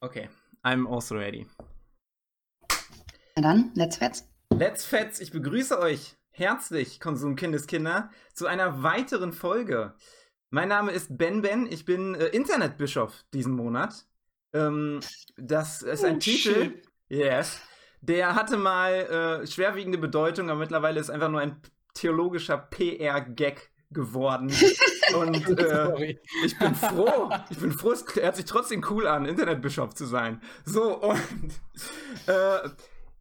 Okay, I'm also ready. Na dann, let's fetz. Let's Fetz, ich begrüße euch herzlich, Konsumkindeskinder, zu einer weiteren Folge. Mein Name ist Ben Ben, ich bin äh, Internetbischof diesen Monat. Ähm, das ist ein Oh, Titel, shit. yes, der hatte mal äh, schwerwiegende Bedeutung, aber mittlerweile ist einfach nur ein theologischer PR-Gag geworden. Und äh, ich bin froh. Ich bin froh, es hört sich trotzdem cool an, Internetbischof zu sein. So, und äh,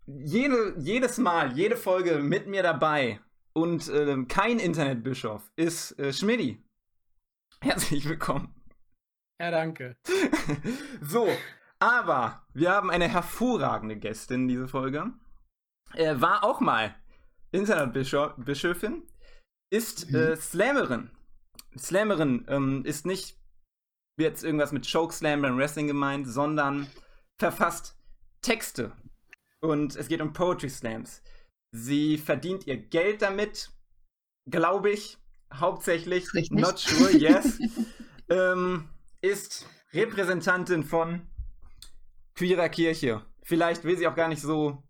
jede, jedes Mal, jede Folge mit mir dabei und ähm, kein Internetbischof ist äh, Schmidti. Herzlich willkommen. Ja, danke. so, aber wir haben eine hervorragende Gästin diese Folge. Äh, war auch mal Internetbischöfin, ist äh, Slammerin. Slammerin ähm, ist nicht jetzt irgendwas mit Chokeslam beim Wrestling gemeint, sondern verfasst Texte. Und es geht um Poetry Slams. Sie verdient ihr Geld damit, glaube ich, hauptsächlich. Richtig. Not sure, yes. ähm, ist Repräsentantin von queerer Kirche. Vielleicht will sie auch gar nicht so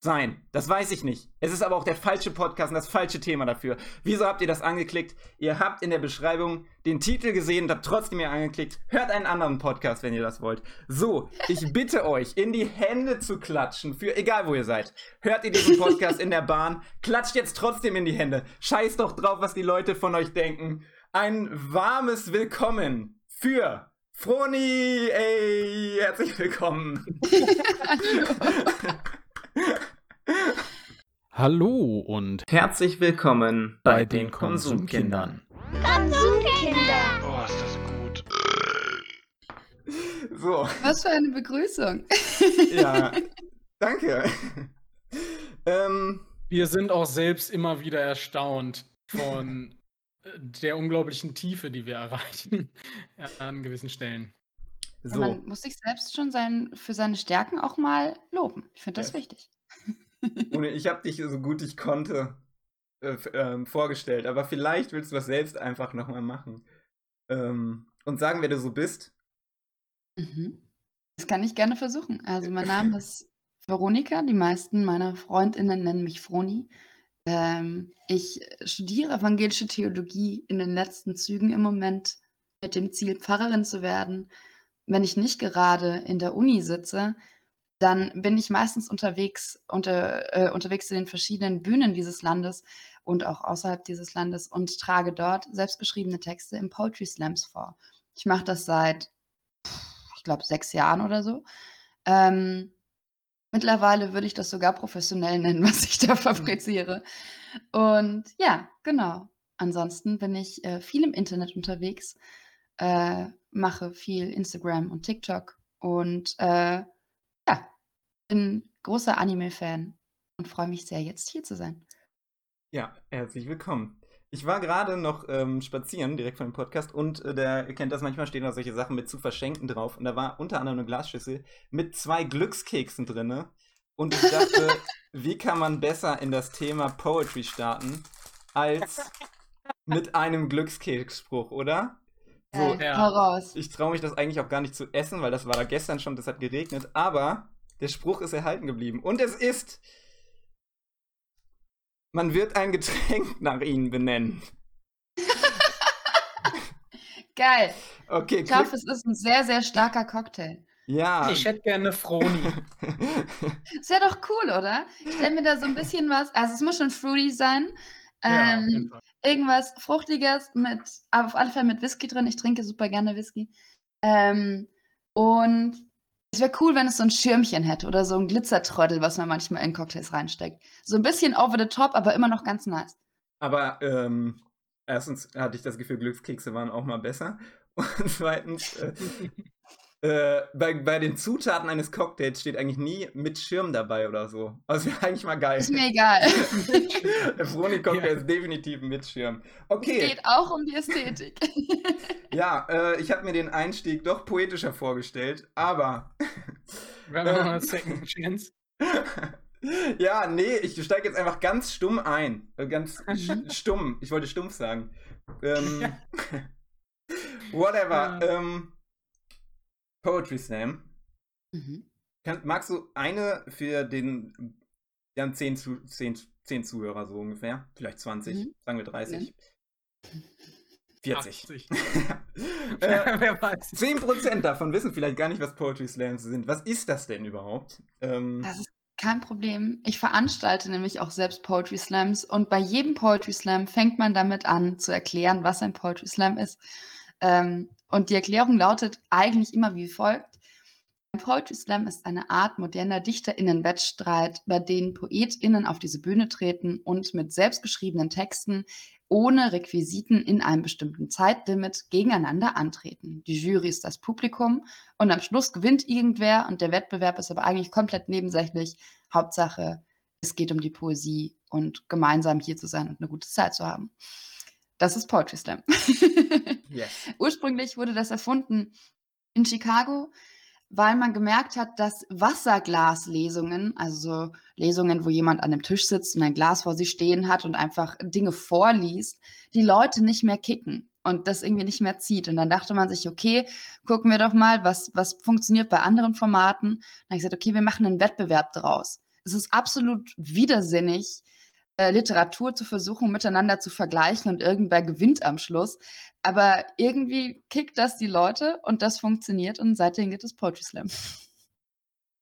sein. Das weiß ich nicht. Es ist aber auch der falsche Podcast und das falsche Thema dafür. Wieso habt ihr das angeklickt? Ihr habt in der Beschreibung den Titel gesehen und habt trotzdem hier angeklickt. Hört einen anderen Podcast, wenn ihr das wollt. So, ich bitte euch, in die Hände zu klatschen, für egal wo ihr seid. Hört ihr diesen Podcast in der Bahn? Klatscht jetzt trotzdem in die Hände. Scheiß doch drauf, was die Leute von euch denken. Ein warmes Willkommen für Froni, ey, herzlich willkommen. Hallo und Herzlich willkommen bei den Konsumkindern. Oh, ist das gut. So, Was für eine Begrüßung. ja, danke. ähm, Wir sind auch selbst immer wieder erstaunt von äh, der unglaublichen Tiefe, die wir erreichen an gewissen Stellen. so, Man muss sich selbst schon sein, für seine Stärken auch mal loben. Ich finde das Ja. wichtig. Ohne ich habe dich so gut ich konnte äh, ähm, vorgestellt, aber vielleicht willst du das selbst einfach nochmal machen. Ähm, und sagen, wer du so bist. Mhm. Das kann ich gerne versuchen. Also mein Name ist Veronika. Die meisten meiner Freundinnen nennen mich Froni. Ähm, ich studiere evangelische Theologie in den letzten Zügen im Moment mit dem Ziel, Pfarrerin zu werden. Wenn ich nicht gerade in der Uni sitze, dann bin ich meistens unterwegs, unter, äh, unterwegs in den verschiedenen Bühnen dieses Landes und auch außerhalb dieses Landes und trage dort selbstgeschriebene Texte im Poetry Slams vor. Ich mache das seit, ich glaube, sechs Jahren oder so. Ähm, mittlerweile würde ich das sogar professionell nennen, was ich da fabriziere. Und ja, genau. Ansonsten bin ich äh, viel im Internet unterwegs, äh, mache viel Instagram und TikTok und äh, bin großer Anime-Fan und freue mich sehr, jetzt hier zu sein. Ja, herzlich willkommen. Ich war gerade noch ähm, spazieren, direkt von dem Podcast, und äh, der, ihr kennt das, manchmal stehen da solche Sachen mit zu verschenken drauf. Und da war unter anderem eine Glasschüssel mit zwei Glückskeksen drinne. Und ich dachte, wie kann man besser in das Thema Poetry starten, als mit einem Glückskeksspruch, oder? So, ja. ich traue mich das eigentlich auch gar nicht zu essen, weil das war da gestern schon, das hat geregnet. Aber der Spruch ist erhalten geblieben. Und es ist, man wird ein Getränk nach ihnen benennen. Geil. Okay, Ich glaube, es ist ein sehr, sehr starker Cocktail. ja. Ich hätte gerne Froni. Ist ja doch cool, oder? Ich stelle mir da so ein bisschen was, also es muss schon fruity sein. Ja, Ähm, Fall. irgendwas Fruchtiges mit, aber auf alle Fälle mit Whisky drin. Ich trinke super gerne Whisky. Ähm, und es wäre cool, wenn es so ein Schirmchen hätte oder so ein Glitzertrödel, was man manchmal in Cocktails reinsteckt. So ein bisschen over the top, aber immer noch ganz nice. Aber ähm, erstens hatte ich das Gefühl, Glückskekse waren auch mal besser. Und zweitens, äh, äh, bei, bei den Zutaten eines Cocktails steht eigentlich nie mit Schirm dabei oder so. Also wäre eigentlich mal geil. Ist mir egal. Der Froni-Cocktail Ja. ist definitiv mit Schirm. Es Okay, geht auch um die Ästhetik. ja, äh, ich habe mir den Einstieg doch poetischer vorgestellt, aber Wir haben noch eine Second Chance. ja, nee, ich steige jetzt einfach ganz stumm ein. Äh, Ganz sch- stumm. Ich wollte stumpf sagen. Ähm, whatever. Ja. Ähm, Poetry Slam. Mhm. Kann, magst du eine für den, wir haben 10, zu, 10, 10 Zuhörer so ungefähr, vielleicht 20, Mhm. sagen wir 30, 40. 80. äh, Wer weiß. 10% davon wissen vielleicht gar nicht, was Poetry Slams sind. Was ist das denn überhaupt? Ähm, Das ist kein Problem. Ich veranstalte nämlich auch selbst Poetry Slams und bei jedem Poetry Slam fängt man damit an zu erklären, was ein Poetry Slam ist. Ähm, und die Erklärung lautet eigentlich immer wie folgt. Ein Poetry Slam ist eine Art moderner DichterInnen-Wettstreit, bei denen PoetInnen auf diese Bühne treten und mit selbstgeschriebenen Texten ohne Requisiten in einem bestimmten Zeitlimit gegeneinander antreten. Die Jury ist das Publikum und am Schluss gewinnt irgendwer und der Wettbewerb ist aber eigentlich komplett nebensächlich. Hauptsache, es geht um die Poesie und gemeinsam hier zu sein und eine gute Zeit zu haben. Das ist Poetry Slam. yes. Ursprünglich wurde das erfunden in Chicago, weil man gemerkt hat, dass Wasserglaslesungen, also so Lesungen, wo jemand an einem Tisch sitzt und ein Glas vor sich stehen hat und einfach Dinge vorliest, die Leute nicht mehr kicken und das irgendwie nicht mehr zieht. Und dann dachte man sich, okay, gucken wir doch mal, was, was funktioniert bei anderen Formaten. Dann habe ich gesagt, okay, wir machen einen Wettbewerb draus. Es ist absolut widersinnig, äh, Literatur zu versuchen, miteinander zu vergleichen und irgendwer gewinnt am Schluss. Aber irgendwie kickt das die Leute und das funktioniert und seitdem gibt es Poetry Slam.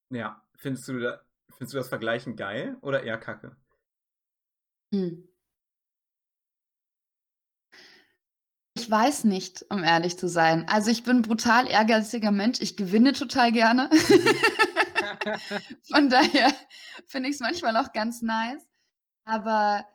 Ja, findest du, da, findest du das Vergleichen geil oder eher kacke? Hm. Ich weiß nicht, um ehrlich zu sein. Also ich bin ein brutal ehrgeiziger Mensch. Ich gewinne total gerne. Von daher finde ich es manchmal auch ganz nice. Aber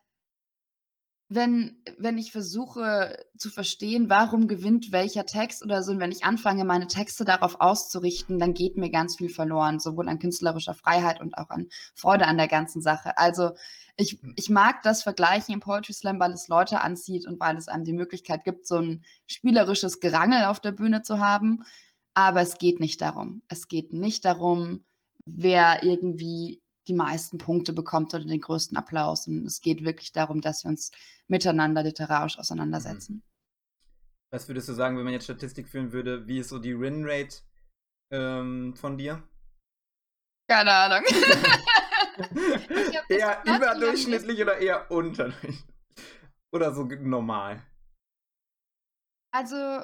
wenn, wenn ich versuche zu verstehen, warum gewinnt welcher Text oder so, und wenn ich anfange, meine Texte darauf auszurichten, dann geht mir ganz viel verloren, sowohl an künstlerischer Freiheit und auch an Freude an der ganzen Sache. Also ich, ich mag das Vergleichen im Poetry Slam, weil es Leute anzieht und weil es einem die Möglichkeit gibt, so ein spielerisches Gerangel auf der Bühne zu haben. Aber es geht nicht darum. Es geht nicht darum, wer irgendwie die meisten Punkte bekommt oder den größten Applaus. Und es geht wirklich darum, dass wir uns miteinander literarisch auseinandersetzen. Was würdest du sagen, wenn man jetzt Statistik führen würde, wie ist so die Win-Rate ähm, von dir? Keine Ahnung. eher überdurchschnittlich oder eher unterdurchschnittlich? Oder so normal? Also,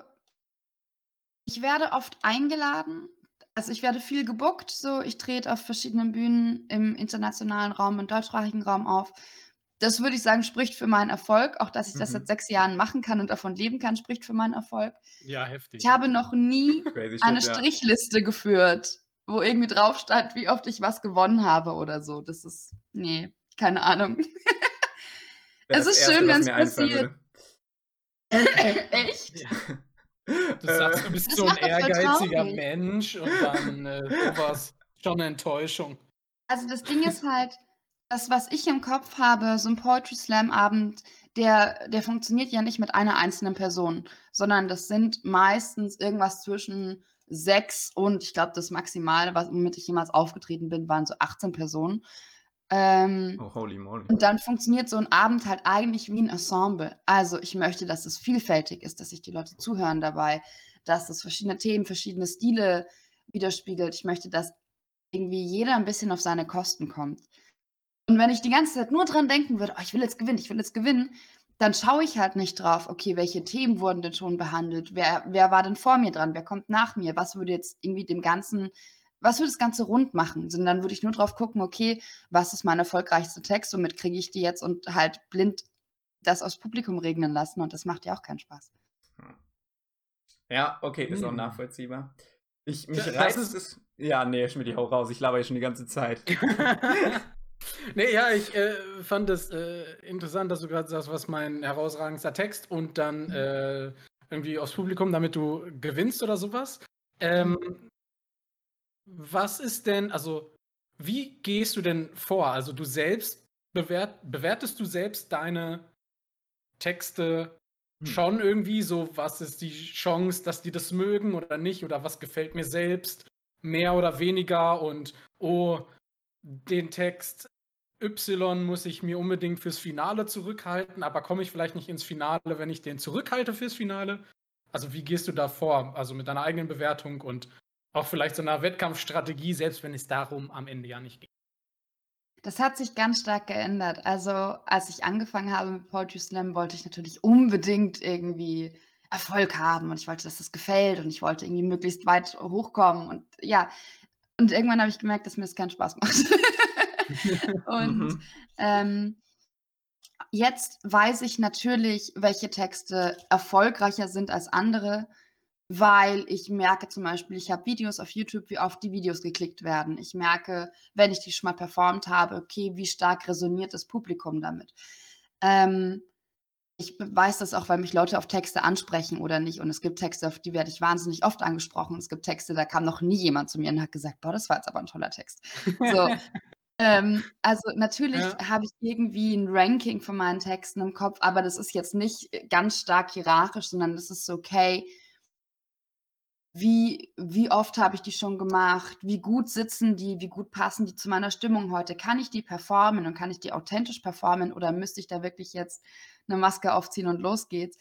ich werde oft eingeladen. Also ich werde viel gebuckt, so ich trete auf verschiedenen Bühnen im internationalen Raum und deutschsprachigen Raum auf. Das würde ich sagen, spricht für meinen Erfolg. Auch dass ich das Mhm. seit sechs Jahren machen kann und davon leben kann, spricht für meinen Erfolg. Ja, heftig. Ich habe noch nie Crazy eine shit, ja. Strichliste geführt, wo irgendwie drauf stand, wie oft ich was gewonnen habe oder so. Das ist, nee, keine Ahnung. Es ist Erste, schön, mir einfallen passiert. Echt? Ja. Du sagst, du bist Das so ein ehrgeiziger. Mensch und dann äh, sowas. Schon eine Enttäuschung. Also das Ding ist halt, das, was ich im Kopf habe, so ein Poetry Slam Abend, der, der funktioniert ja nicht mit einer einzelnen Person, sondern das sind meistens irgendwas zwischen sechs und ich glaube, das Maximale, was, womit ich jemals aufgetreten bin, waren so 18 Personen. Ähm, oh, holy moly. und dann funktioniert so ein Abend halt eigentlich wie ein Ensemble. Also ich möchte, dass es vielfältig ist, dass sich die Leute zuhören dabei, dass es verschiedene Themen, verschiedene Stile widerspiegelt. Ich möchte, dass irgendwie jeder ein bisschen auf seine Kosten kommt. Und wenn ich die ganze Zeit nur dran denken würde, oh, ich will jetzt gewinnen, ich will jetzt gewinnen, dann schaue ich halt nicht drauf, okay, welche Themen wurden denn schon behandelt, wer, wer war denn vor mir dran, wer kommt nach mir, was würde jetzt irgendwie dem Ganzen, was würde das Ganze rund machen? Sondern dann würde ich nur drauf gucken, okay, was ist mein erfolgreichster Text, womit kriege ich die jetzt und halt blind das aufs Publikum regnen lassen und das macht ja auch keinen Spaß. Ja, okay, ist auch Hm. nachvollziehbar. Ich, mich Das reizt ist- es. Ja, nee, Schmidt, hau raus. Ich laber hier schon die ganze Zeit. nee, ja, ich äh, fand es äh, interessant, dass du gerade sagst, was mein herausragendster Text und dann äh, irgendwie aufs Publikum, damit du gewinnst oder sowas. Ähm, was ist denn, also, wie gehst du denn vor? Also, du selbst bewert, bewertest du selbst deine Texte Hm. schon irgendwie so, was ist die Chance, dass die das mögen oder nicht oder was gefällt mir selbst mehr oder weniger und oh, den Text Y muss ich mir unbedingt fürs Finale zurückhalten, aber komme ich vielleicht nicht ins Finale, wenn ich den zurückhalte fürs Finale? Also wie gehst du da vor? Also mit deiner eigenen Bewertung und auch vielleicht so einer Wettkampfstrategie, selbst wenn es darum am Ende ja nicht geht. Das hat sich ganz stark geändert. Also, als ich angefangen habe mit Poetry Slam, wollte ich natürlich unbedingt irgendwie Erfolg haben und ich wollte, dass das gefällt und ich wollte irgendwie möglichst weit hochkommen und ja. Und irgendwann habe ich gemerkt, dass mir das keinen Spaß macht. und Mhm. ähm, jetzt weiß ich natürlich, welche Texte erfolgreicher sind als andere, weil ich merke zum Beispiel, ich habe Videos auf YouTube, wie oft die Videos geklickt werden. Ich merke, wenn ich die schon mal performt habe, okay, wie stark resoniert das Publikum damit. Ähm, ich weiß das auch, weil mich Leute auf Texte ansprechen oder nicht. Und es gibt Texte, auf die werde ich wahnsinnig oft angesprochen. Es gibt Texte, da kam noch nie jemand zu mir und hat gesagt, boah, das war jetzt aber ein toller Text. So. ähm, also natürlich Ja. habe ich irgendwie ein Ranking von meinen Texten im Kopf, aber das ist jetzt nicht ganz stark hierarchisch, sondern das ist okay, wie, wie oft habe ich die schon gemacht? Wie gut sitzen die? Wie gut passen die zu meiner Stimmung heute? Kann ich die performen und kann ich die authentisch performen oder müsste ich da wirklich jetzt eine Maske aufziehen und los geht's?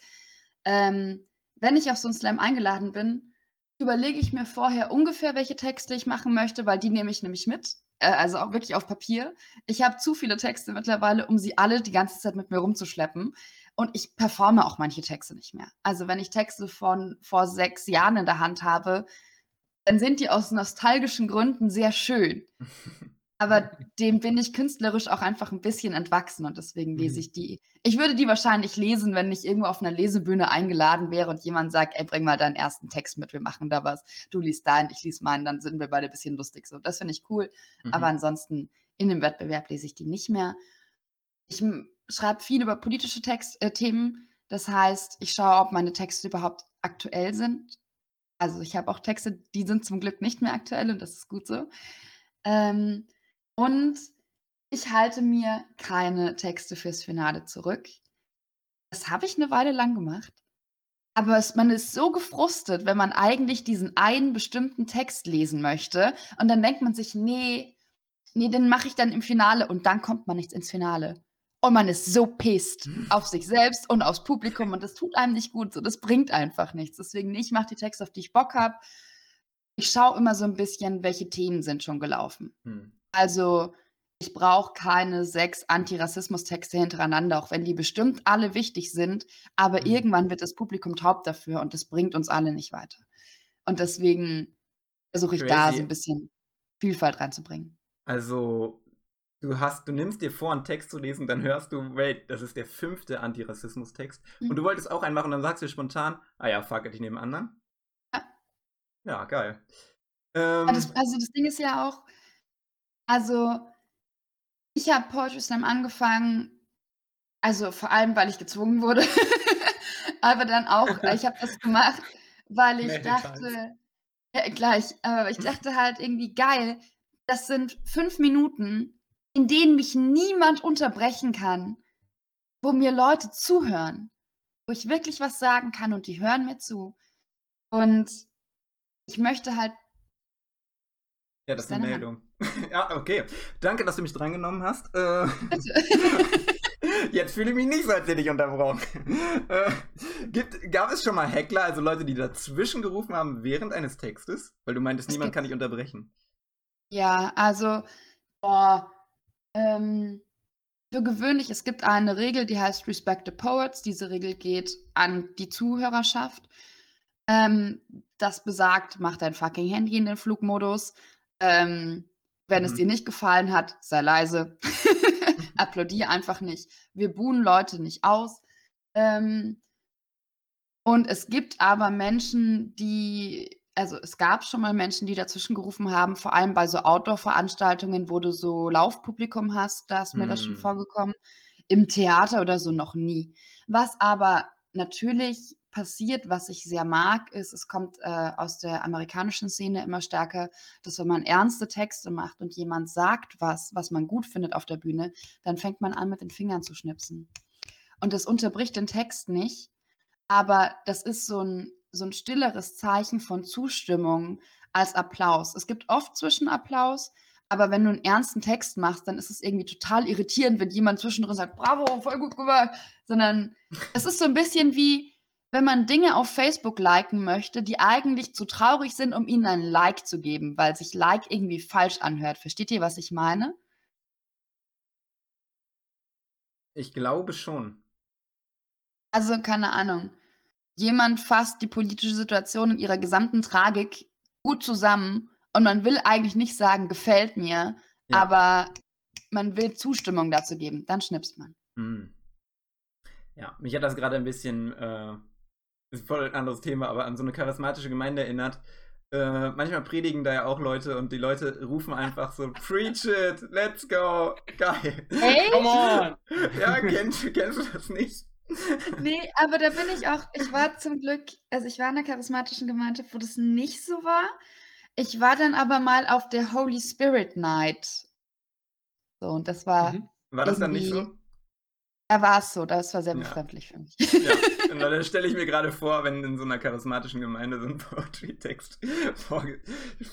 Ähm, wenn ich auf so 'n Slam eingeladen bin, überlege ich mir vorher ungefähr, welche Texte ich machen möchte, weil die nehme ich nämlich mit, äh, also auch wirklich auf Papier. Ich habe zu viele Texte mittlerweile, um sie alle die ganze Zeit mit mir rumzuschleppen und ich performe auch manche Texte nicht mehr. Also, wenn ich Texte von vor 6 Jahren in der Hand habe, dann sind die aus nostalgischen Gründen sehr schön. Aber dem bin ich künstlerisch auch einfach 'n bisschen entwachsen und deswegen lese Mhm. ich die. Ich würde die wahrscheinlich lesen, wenn ich irgendwo auf 'ner Lesebühne eingeladen wäre und jemand sagt: „Ey, bring mal deinen ersten Text mit, wir machen da was. Du liest deinen, ich lese meinen, dann sind wir beide bisschen lustig so.“ Das finde ich cool, aber Mhm. ansonsten in 'nem Wettbewerb lese ich die nicht mehr. Ich, schreibe viel über politische Text äh, Themen. Das heißt, ich schaue, ob meine Texte überhaupt aktuell sind. Also, ich habe auch Texte, die sind zum Glück nicht mehr aktuell und das ist gut so. Ähm, und ich halte mir keine Texte fürs Finale zurück. Das habe ich 'ne Weile lang gemacht, aber es man ist so gefrustet, wenn man eigentlich diesen einen bestimmten Text lesen möchte und dann denkt man sich: „Ne, ne, den mache ich dann im Finale“ und dann kommt man nicht ins Finale. Und man ist so pissed auf sich selbst und aufs Publikum und das tut einem nicht gut so, das bringt einfach nichts. Deswegen, ich mache die Texte, auf die ich Bock habe. Ich schaue immer so 'n bisschen, welche Themen sind schon gelaufen. Mhm. Also, ich brauche keine 6 Antirassismus-Texte hintereinander, auch wenn die bestimmt alle wichtig sind, aber Mhm. irgendwann wird das Publikum taub dafür und das bringt uns alle nicht weiter. Und deswegen versuche ich da so Crazy. 'n bisschen Vielfalt reinzubringen. Also, du hast du nimmst dir vor, 'n Text zu lesen, dann hörst du: „Wait, das ist der 5. Antirassismus-Text.“ Und du Mhm. wolltest auch einen machen und dann sagst du spontan: „Ah ja, fuck it, ich nehme 'n anderen?“ Ja. Ja, geil. Ja, das Ähm also, das Ding ist ja auch also, ich habe Poetry Slam angefangen also, vor allem, weil ich gezwungen wurde, aber dann auch ich habe das gemacht, weil ich dachte ja, gleich, aber ich dachte halt irgendwie: „Geil, das sind 5 Minuten, in denen mich niemand unterbrechen kann, wo mir Leute zuhören, wo ich wirklich was sagen kann und die hören mir zu.“ Und ich möchte halt Ja, das ist ist 'ne deine Hand? Meldung. Ja, okay. Danke, dass du mich drangenommen hast. Äh, jetzt fühle ich mich nicht so, als hätte ich unterbrochen. Äh, gibt gab es schon mal Heckler, also Leute, die dazwischen gerufen haben während eines Textes? Weil du meintest, Es niemand kann dich unterbrechen. Ja, also, boah, ähm, für gewöhnlich es gibt eine Regel, die heißt „Respect the Poets“. Diese Regel geht an die Zuhörerschaft. Ähm, das besagt: „Mach dein fucking Handy in den Flugmodus.“ Ähm, wenn es Mhm. dir nicht gefallen hat, sei leise. Applaudiere einfach nicht. Wir buhen Leute nicht aus. Ähm und es gibt aber Menschen, die also, es gab schon mal Menschen, die dazwischen gerufen haben, vor allem bei so Outdoor-Veranstaltungen, wo du so Laufpublikum hast, da ist mir das schon Mhm. vorgekommen. Im Theater oder so noch nie. Was aber natürlich passiert, was ich sehr mag, ist, es kommt, äh, aus der amerikanischen Szene immer stärker, dass wenn man ernste Texte macht und jemand sagt was, was man gut findet auf der Bühne, dann fängt man an, mit den Fingern zu schnipsen. Und das unterbricht den Text nicht, aber das ist so 'n so 'n stilleres Zeichen von Zustimmung als Applaus. Es gibt oft Zwischenapplaus, aber wenn du 'n ernsten Text machst, dann ist es irgendwie total irritierend, wenn jemand zwischendrin sagt: „Bravo, voll gut gemacht.“ Sondern es ist so 'n bisschen wie wenn man Dinge auf Facebook liken möchte, die eigentlich zu traurig sind, um ihnen ein Like zu geben, weil sich Like irgendwie falsch anhört. Versteht ihr, was ich meine? Ich glaube schon. Also, keine Ahnung. Jemand fasst die politische Situation in ihrer gesamten Tragik gut zusammen und man will eigentlich nicht sagen, gefällt mir, Ja. aber man will Zustimmung dazu geben. Dann schnippst man. Hm. Ja, mich hat das gerade ein bisschen, äh, ist voll ein anderes Thema, aber an so eine charismatische Gemeinde erinnert. Äh, manchmal predigen da ja auch Leute und die Leute rufen einfach so, Preach it, let's go, geil. Hey? Come on! Ja, kennst, kennst du das nicht? Nee, aber da bin ich auch, ich war zum Glück, also ich war in einer charismatischen Gemeinde, wo das nicht so war. Ich war dann aber mal auf der Holy Spirit Night. So, und das war, Mhm. War das dann nicht so? Da war es so, das war sehr Ja. befremdlich für mich. Ja, und dann stelle ich mir gerade vor, wenn in so einer charismatischen Gemeinde so ein Poetry-Text vorge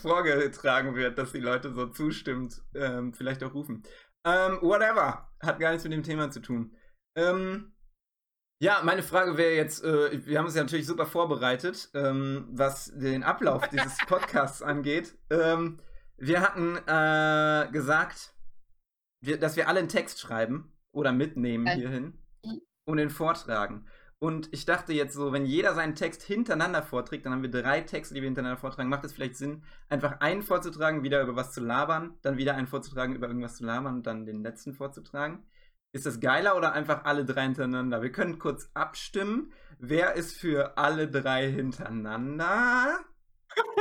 vorgetragen wird, dass die Leute so zustimmend ähm, vielleicht auch rufen. Ähm, whatever. Hat gar nichts mit dem Thema zu tun. Ähm, ja, meine Frage wäre jetzt, äh, wir haben uns ja natürlich super vorbereitet, ähm, was den Ablauf dieses Podcasts angeht. Ähm, wir hatten äh, gesagt, wir, dass wir alle einen Text schreiben oder mitnehmen Äh, hierhin und den vortragen. Und ich dachte jetzt so, wenn jeder seinen Text hintereinander vorträgt, dann haben wir drei Texte, die wir hintereinander vortragen. Macht es vielleicht Sinn, einfach einen vorzutragen, wieder über was zu labern, dann wieder einen vorzutragen, über irgendwas zu labern und dann den letzten vorzutragen? Ist das geiler oder einfach alle drei hintereinander? Wir können kurz abstimmen. Wer ist für alle drei hintereinander?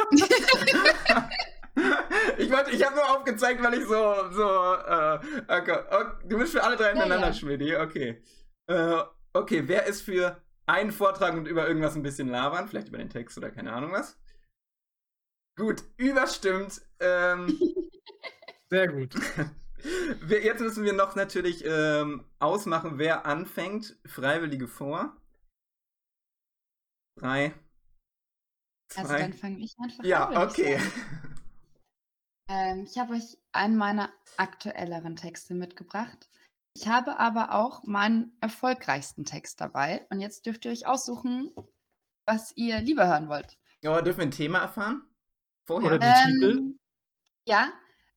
ich wollte, ich habe nur aufgezeigt, weil ich so, so, äh, okay, okay, du bist für alle drei hintereinander, ja. Schmidti, okay. Äh, okay, wer ist für einen Vortrag und über irgendwas ein bisschen labern? Vielleicht über den Text oder keine Ahnung was? Gut, überstimmt. Ähm, Sehr gut. wir, jetzt müssen wir noch natürlich ähm, ausmachen, wer anfängt. Freiwillige vor. Drei. Zwei. Also dann fange ich einfach ja, an. ich okay. Ähm, ich habe euch einen meiner aktuelleren Texte mitgebracht. Ich habe aber auch meinen erfolgreichsten Text dabei. Und jetzt dürft ihr euch aussuchen, was ihr lieber hören wollt. Aber dürfen wir ein Thema erfahren? Vorher? Oder die Titel? Ähm, ja,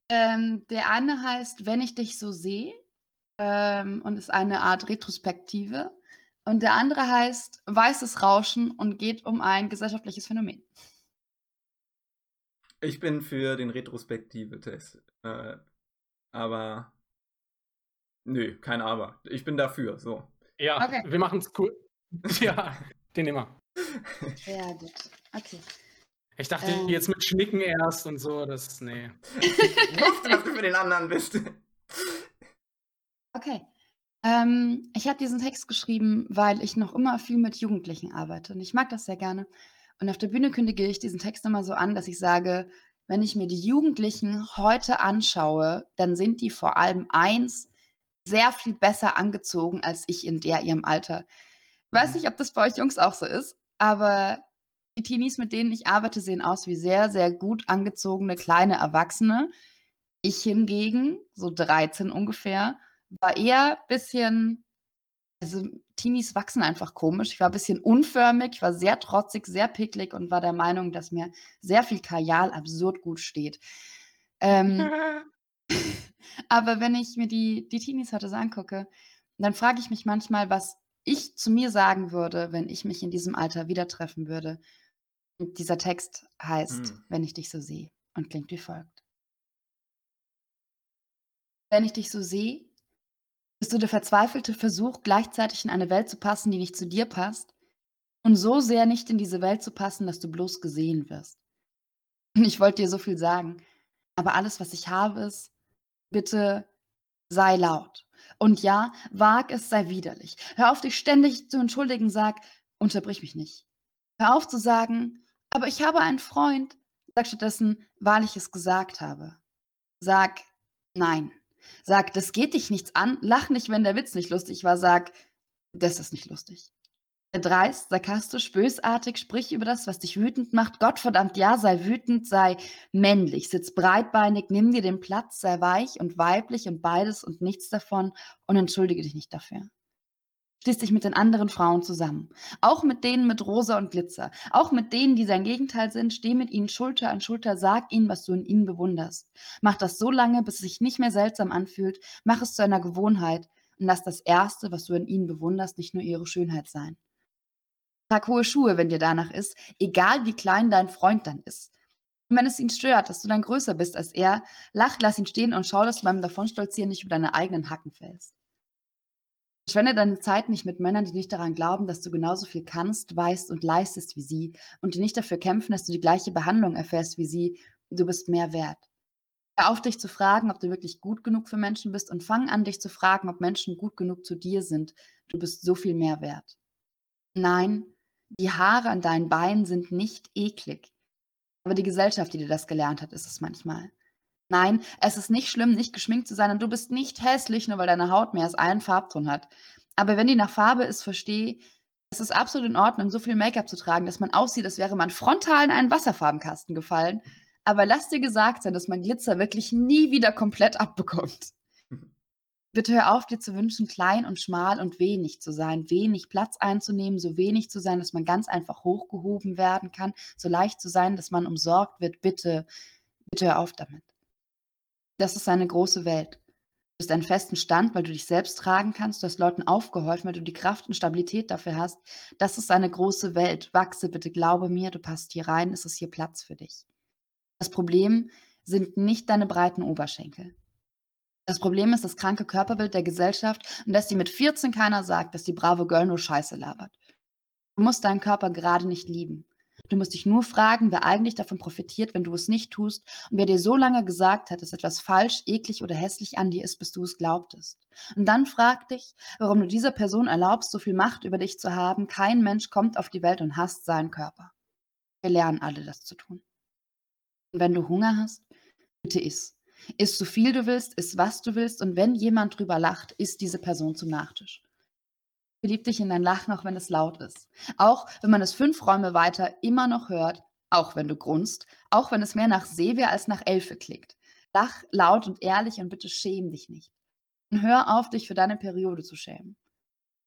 ähm, der eine heißt Wenn ich dich so sehe ähm, und ist eine Art Retrospektive. Und der andere heißt Weißes Rauschen und geht um ein gesellschaftliches Phänomen. Ich bin für den Retrospektive-Test. Äh, aber. Nö, kein Aber. Ich bin dafür, so. Ja, Okay. wir machen es cool. Ja, den immer. Sehr gut. Okay. Ich dachte Ähm. jetzt mit Schnicken erst und so, das, nee. Ich wusste, dass du für den anderen bist. Okay. Ähm, ich habe diesen Text geschrieben, weil ich noch immer viel mit Jugendlichen arbeite und ich mag das sehr gerne. Und auf der Bühne kündige ich diesen Text immer so an, dass ich sage, wenn ich mir die Jugendlichen heute anschaue, dann sind die vor allem eins sehr viel besser angezogen als ich in der ihrem Alter. Ich weiß nicht, ob das bei euch Jungs auch so ist, aber die Teenies, mit denen ich arbeite, sehen aus wie sehr, sehr gut angezogene kleine Erwachsene. Ich hingegen, so 13 ungefähr, war eher ein bisschen, also Teenies wachsen einfach komisch. Ich war ein bisschen unförmig, ich war sehr trotzig, sehr picklig und war der Meinung, dass mir sehr viel Kajal absurd gut steht. Ähm, aber wenn ich mir die, die Teenies heute so angucke, dann frage ich mich manchmal, was ich zu mir sagen würde, wenn ich mich in diesem Alter wieder treffen würde. Dieser Text heißt, Hm. wenn ich dich so sehe und klingt wie folgt. Wenn ich dich so sehe, bist du der verzweifelte Versuch, gleichzeitig in eine Welt zu passen, die nicht zu dir passt und so sehr nicht in diese Welt zu passen, dass du bloß gesehen wirst. Und ich wollte dir so viel sagen, aber alles, was ich habe, ist, bitte sei laut. Und ja, wag es, sei widerlich. Hör auf, dich ständig zu entschuldigen, sag, unterbrich mich nicht. Hör auf zu sagen, aber ich habe einen Freund. Sag stattdessen, weil ich es gesagt habe. Sag, nein. Sag, das geht dich nichts an. Lach nicht, wenn der Witz nicht lustig war. Sag, das ist nicht lustig. Dreist, sarkastisch, bösartig, sprich über das, was dich wütend macht. Gottverdammt, ja, sei wütend, sei männlich, sitz breitbeinig, nimm dir den Platz, sei weich und weiblich und beides und nichts davon und entschuldige dich nicht dafür. Schließ dich mit den anderen Frauen zusammen. Auch mit denen mit Rosa und Glitzer. Auch mit denen, die sein Gegenteil sind. Steh mit ihnen Schulter an Schulter. Sag ihnen, was du in ihnen bewunderst. Mach das so lange, bis es sich nicht mehr seltsam anfühlt. Mach es zu einer Gewohnheit. Und lass das Erste, was du in ihnen bewunderst, nicht nur ihre Schönheit sein. Trag hohe Schuhe, wenn dir danach ist, egal wie klein dein Freund dann ist. Und wenn es ihn stört, dass du dann größer bist als er, lach, lass ihn stehen und schau, dass du beim Davonstolzieren nicht über deine eigenen Hacken fällst. Verschwende deine Zeit nicht mit Männern, die nicht daran glauben, dass du genauso viel kannst, weißt und leistest wie sie und die nicht dafür kämpfen, dass du die gleiche Behandlung erfährst wie sie. Du bist mehr wert. Hör auf, dich zu fragen, ob du wirklich gut genug für Menschen bist und fang an, dich zu fragen, ob Menschen gut genug zu dir sind. Du bist so viel mehr wert. Nein, die Haare an deinen Beinen sind nicht eklig. Aber die Gesellschaft, die dir das gelernt hat, ist es manchmal. Nein, es ist nicht schlimm, nicht geschminkt zu sein und du bist nicht hässlich, nur weil deine Haut mehr als einen Farbton hat. Aber wenn die nach Farbe ist, verstehe, es ist absolut in Ordnung, so viel Make-up zu tragen, dass man aussieht, als wäre man frontal in einen Wasserfarbenkasten gefallen. Aber lass dir gesagt sein, dass man Glitzer wirklich nie wieder komplett abbekommt. Bitte hör auf, dir zu wünschen, klein und schmal und wenig zu sein, wenig Platz einzunehmen, so wenig zu sein, dass man ganz einfach hochgehoben werden kann, so leicht zu sein, dass man umsorgt wird. Bitte, bitte hör auf damit. Das ist eine große Welt. Du bist einen festen Stand, weil du dich selbst tragen kannst. Du hast Leuten aufgeholfen, weil du die Kraft und Stabilität dafür hast. Das ist eine große Welt. Wachse bitte, glaube mir, du passt hier rein, es ist hier Platz für dich. Das Problem sind nicht deine breiten Oberschenkel. Das Problem ist das kranke Körperbild der Gesellschaft und dass dir mit 14 keiner sagt, dass die brave Girl nur Scheiße labert. Du musst deinen Körper gerade nicht lieben. Du musst dich nur fragen, wer eigentlich davon profitiert, wenn du es nicht tust und wer dir so lange gesagt hat, dass etwas falsch, eklig oder hässlich an dir ist, bis du es glaubtest. Und dann frag dich, warum du dieser Person erlaubst, so viel Macht über dich zu haben. Kein Mensch kommt auf die Welt und hasst seinen Körper. Wir lernen alle, das zu tun. Und wenn du Hunger hast, bitte iss. Iss so viel du willst, iss was du willst und wenn jemand drüber lacht, isst diese Person zum Nachtisch. Verlieb dich in dein Lachen, auch wenn es laut ist. Auch wenn man es fünf Räume weiter immer noch hört, auch wenn du grunzt, auch wenn es mehr nach Seewehr als nach Elfe klingt. Lach laut und ehrlich und bitte schäm dich nicht. Und hör auf, dich für deine Periode zu schämen.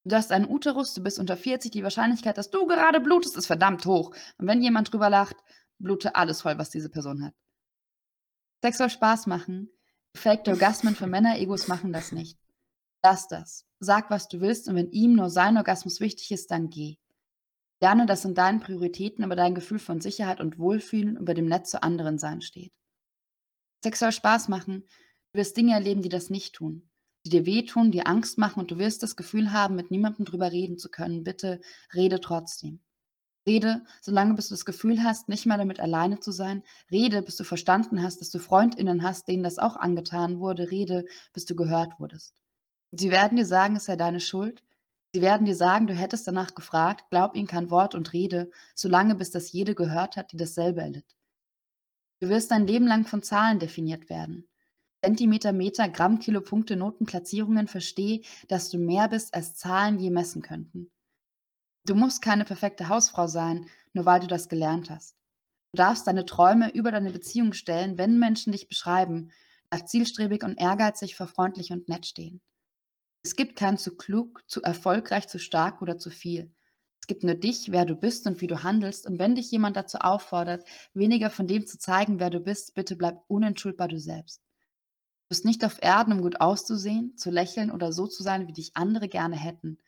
Du hast einen Uterus, du bist unter 40, die Wahrscheinlichkeit, dass du gerade blutest, ist verdammt hoch. Und wenn jemand drüber lacht, blute alles voll, was diese Person hat. Sex soll Spaß machen. Fake Orgasmen für Männer-Egos machen das nicht. Lass das. Sag, was du willst und wenn ihm nur sein Orgasmus wichtig ist, dann geh. Lerne, dass in deinen Prioritäten aber dein Gefühl von Sicherheit und Wohlfühlen über dem Netz zu anderen sein steht. Sex soll Spaß machen. Du wirst Dinge erleben, die das nicht tun. Die dir wehtun, die Angst machen und du wirst das Gefühl haben, mit niemandem drüber reden zu können. Bitte rede trotzdem. Rede, solange bis du das Gefühl hast, nicht mehr damit alleine zu sein. Rede, bis du verstanden hast, dass du Freundinnen hast, denen das auch angetan wurde. Rede, bis du gehört wurdest. Sie werden dir sagen, es sei deine Schuld. Sie werden dir sagen, du hättest danach gefragt. Glaub ihnen kein Wort und Rede, solange bis das jede gehört hat, die dasselbe erlitt. Du wirst dein Leben lang von Zahlen definiert werden. Zentimeter, Meter, Gramm, Kilo, Punkte, Noten, Platzierungen, versteh, dass du mehr bist, als Zahlen je messen könnten. Du musst keine perfekte Hausfrau sein, nur weil du das gelernt hast. Du darfst deine Träume über deine Beziehung stellen, wenn Menschen dich beschreiben, darf zielstrebig und ehrgeizig vor freundlich und nett stehen. Es gibt kein zu klug, zu erfolgreich, zu stark oder zu viel. Es gibt nur dich, wer du bist und wie du handelst. Und wenn dich jemand dazu auffordert, weniger von dem zu zeigen, wer du bist, bitte bleib unentschuldbar du selbst. Du bist nicht auf Erden, um gut auszusehen, zu lächeln oder so zu sein, wie dich andere gerne hätten.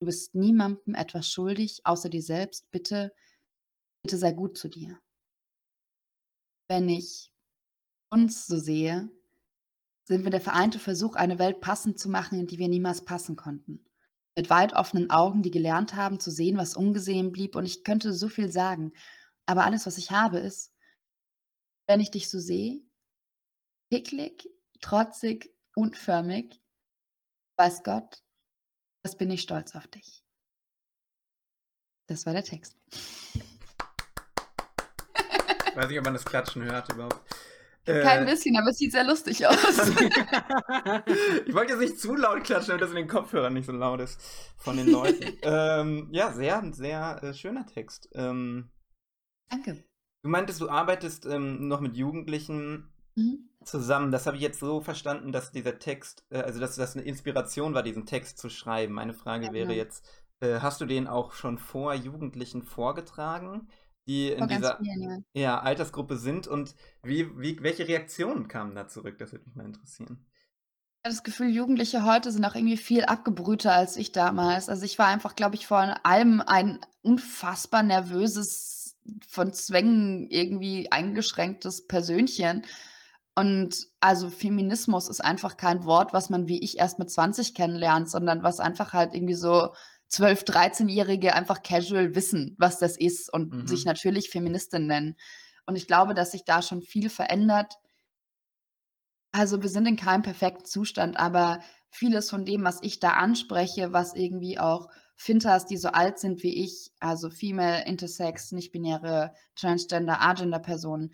Du bist niemandem etwas schuldig, außer dir selbst. Bitte, bitte sei gut zu dir. Wenn ich uns so sehe, sind wir der vereinte Versuch, eine Welt passend zu machen, in die wir niemals passen konnten. Mit weit offenen Augen, die gelernt haben zu sehen, was ungesehen blieb. Und ich könnte so viel sagen. Aber alles, was ich habe, ist, wenn ich dich so sehe, picklig, trotzig, unförmig, weiß Gott, das bin ich stolz auf dich. Das war der Text. Weiß nicht, ob man das Klatschen hört überhaupt. Kein äh, bisschen, aber es sieht sehr lustig aus. ich wollte jetzt nicht zu laut klatschen, damit das in den Kopfhörern nicht so laut ist von den Leuten. ähm, ja, sehr, sehr äh, schöner Text. Ähm, Danke. Du meintest, du arbeitest ähm, noch mit Jugendlichen. Mhm. zusammen. Das habe ich jetzt so verstanden, dass dieser Text, äh, also dass das eine Inspiration war, diesen Text zu schreiben. Meine Frage Ja, wäre genau. jetzt, äh, hast du den auch schon vor Jugendlichen vorgetragen, die in dieser vielen, ja. ja, Altersgruppe sind und wie, wie, welche Reaktionen kamen da zurück? Das würde mich mal interessieren. habe das Gefühl, Jugendliche heute sind auch irgendwie viel abgebrühter als ich damals. Also ich war einfach, glaube ich, vor allem ein unfassbar nervöses, von Zwängen irgendwie eingeschränktes Persönchen. Und also Feminismus ist einfach kein Wort, was man wie ich erst mit 20 kennenlernt, sondern was einfach halt irgendwie so 12, 13-Jährige einfach casual wissen, was das ist und Mhm. sich natürlich Feministin nennen. Und ich glaube, dass sich da schon viel verändert. Also, wir sind in keinem perfekten Zustand, aber vieles von dem, was ich da anspreche, was irgendwie auch Fintas, die so alt sind wie ich, also Female, Intersex, nicht-binäre, Transgender, Agender-Personen,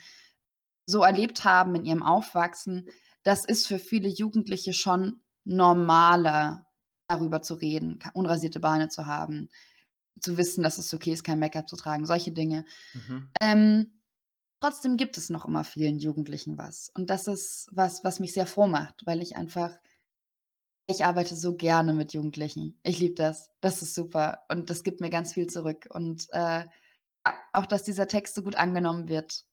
so erlebt haben in ihrem Aufwachsen, das ist für viele Jugendliche schon normaler, darüber zu reden, unrasierte Beine zu haben, zu wissen, dass es okay ist, kein Make-up zu tragen, solche Dinge. Mhm. Ähm, trotzdem gibt es noch immer vielen Jugendlichen was. Und das ist was, was mich sehr froh macht, weil ich einfach ich arbeite so gerne mit Jugendlichen. Ich liebe das. Das ist super und das gibt mir ganz viel zurück. Und, äh, auch, dass dieser Text so gut angenommen wird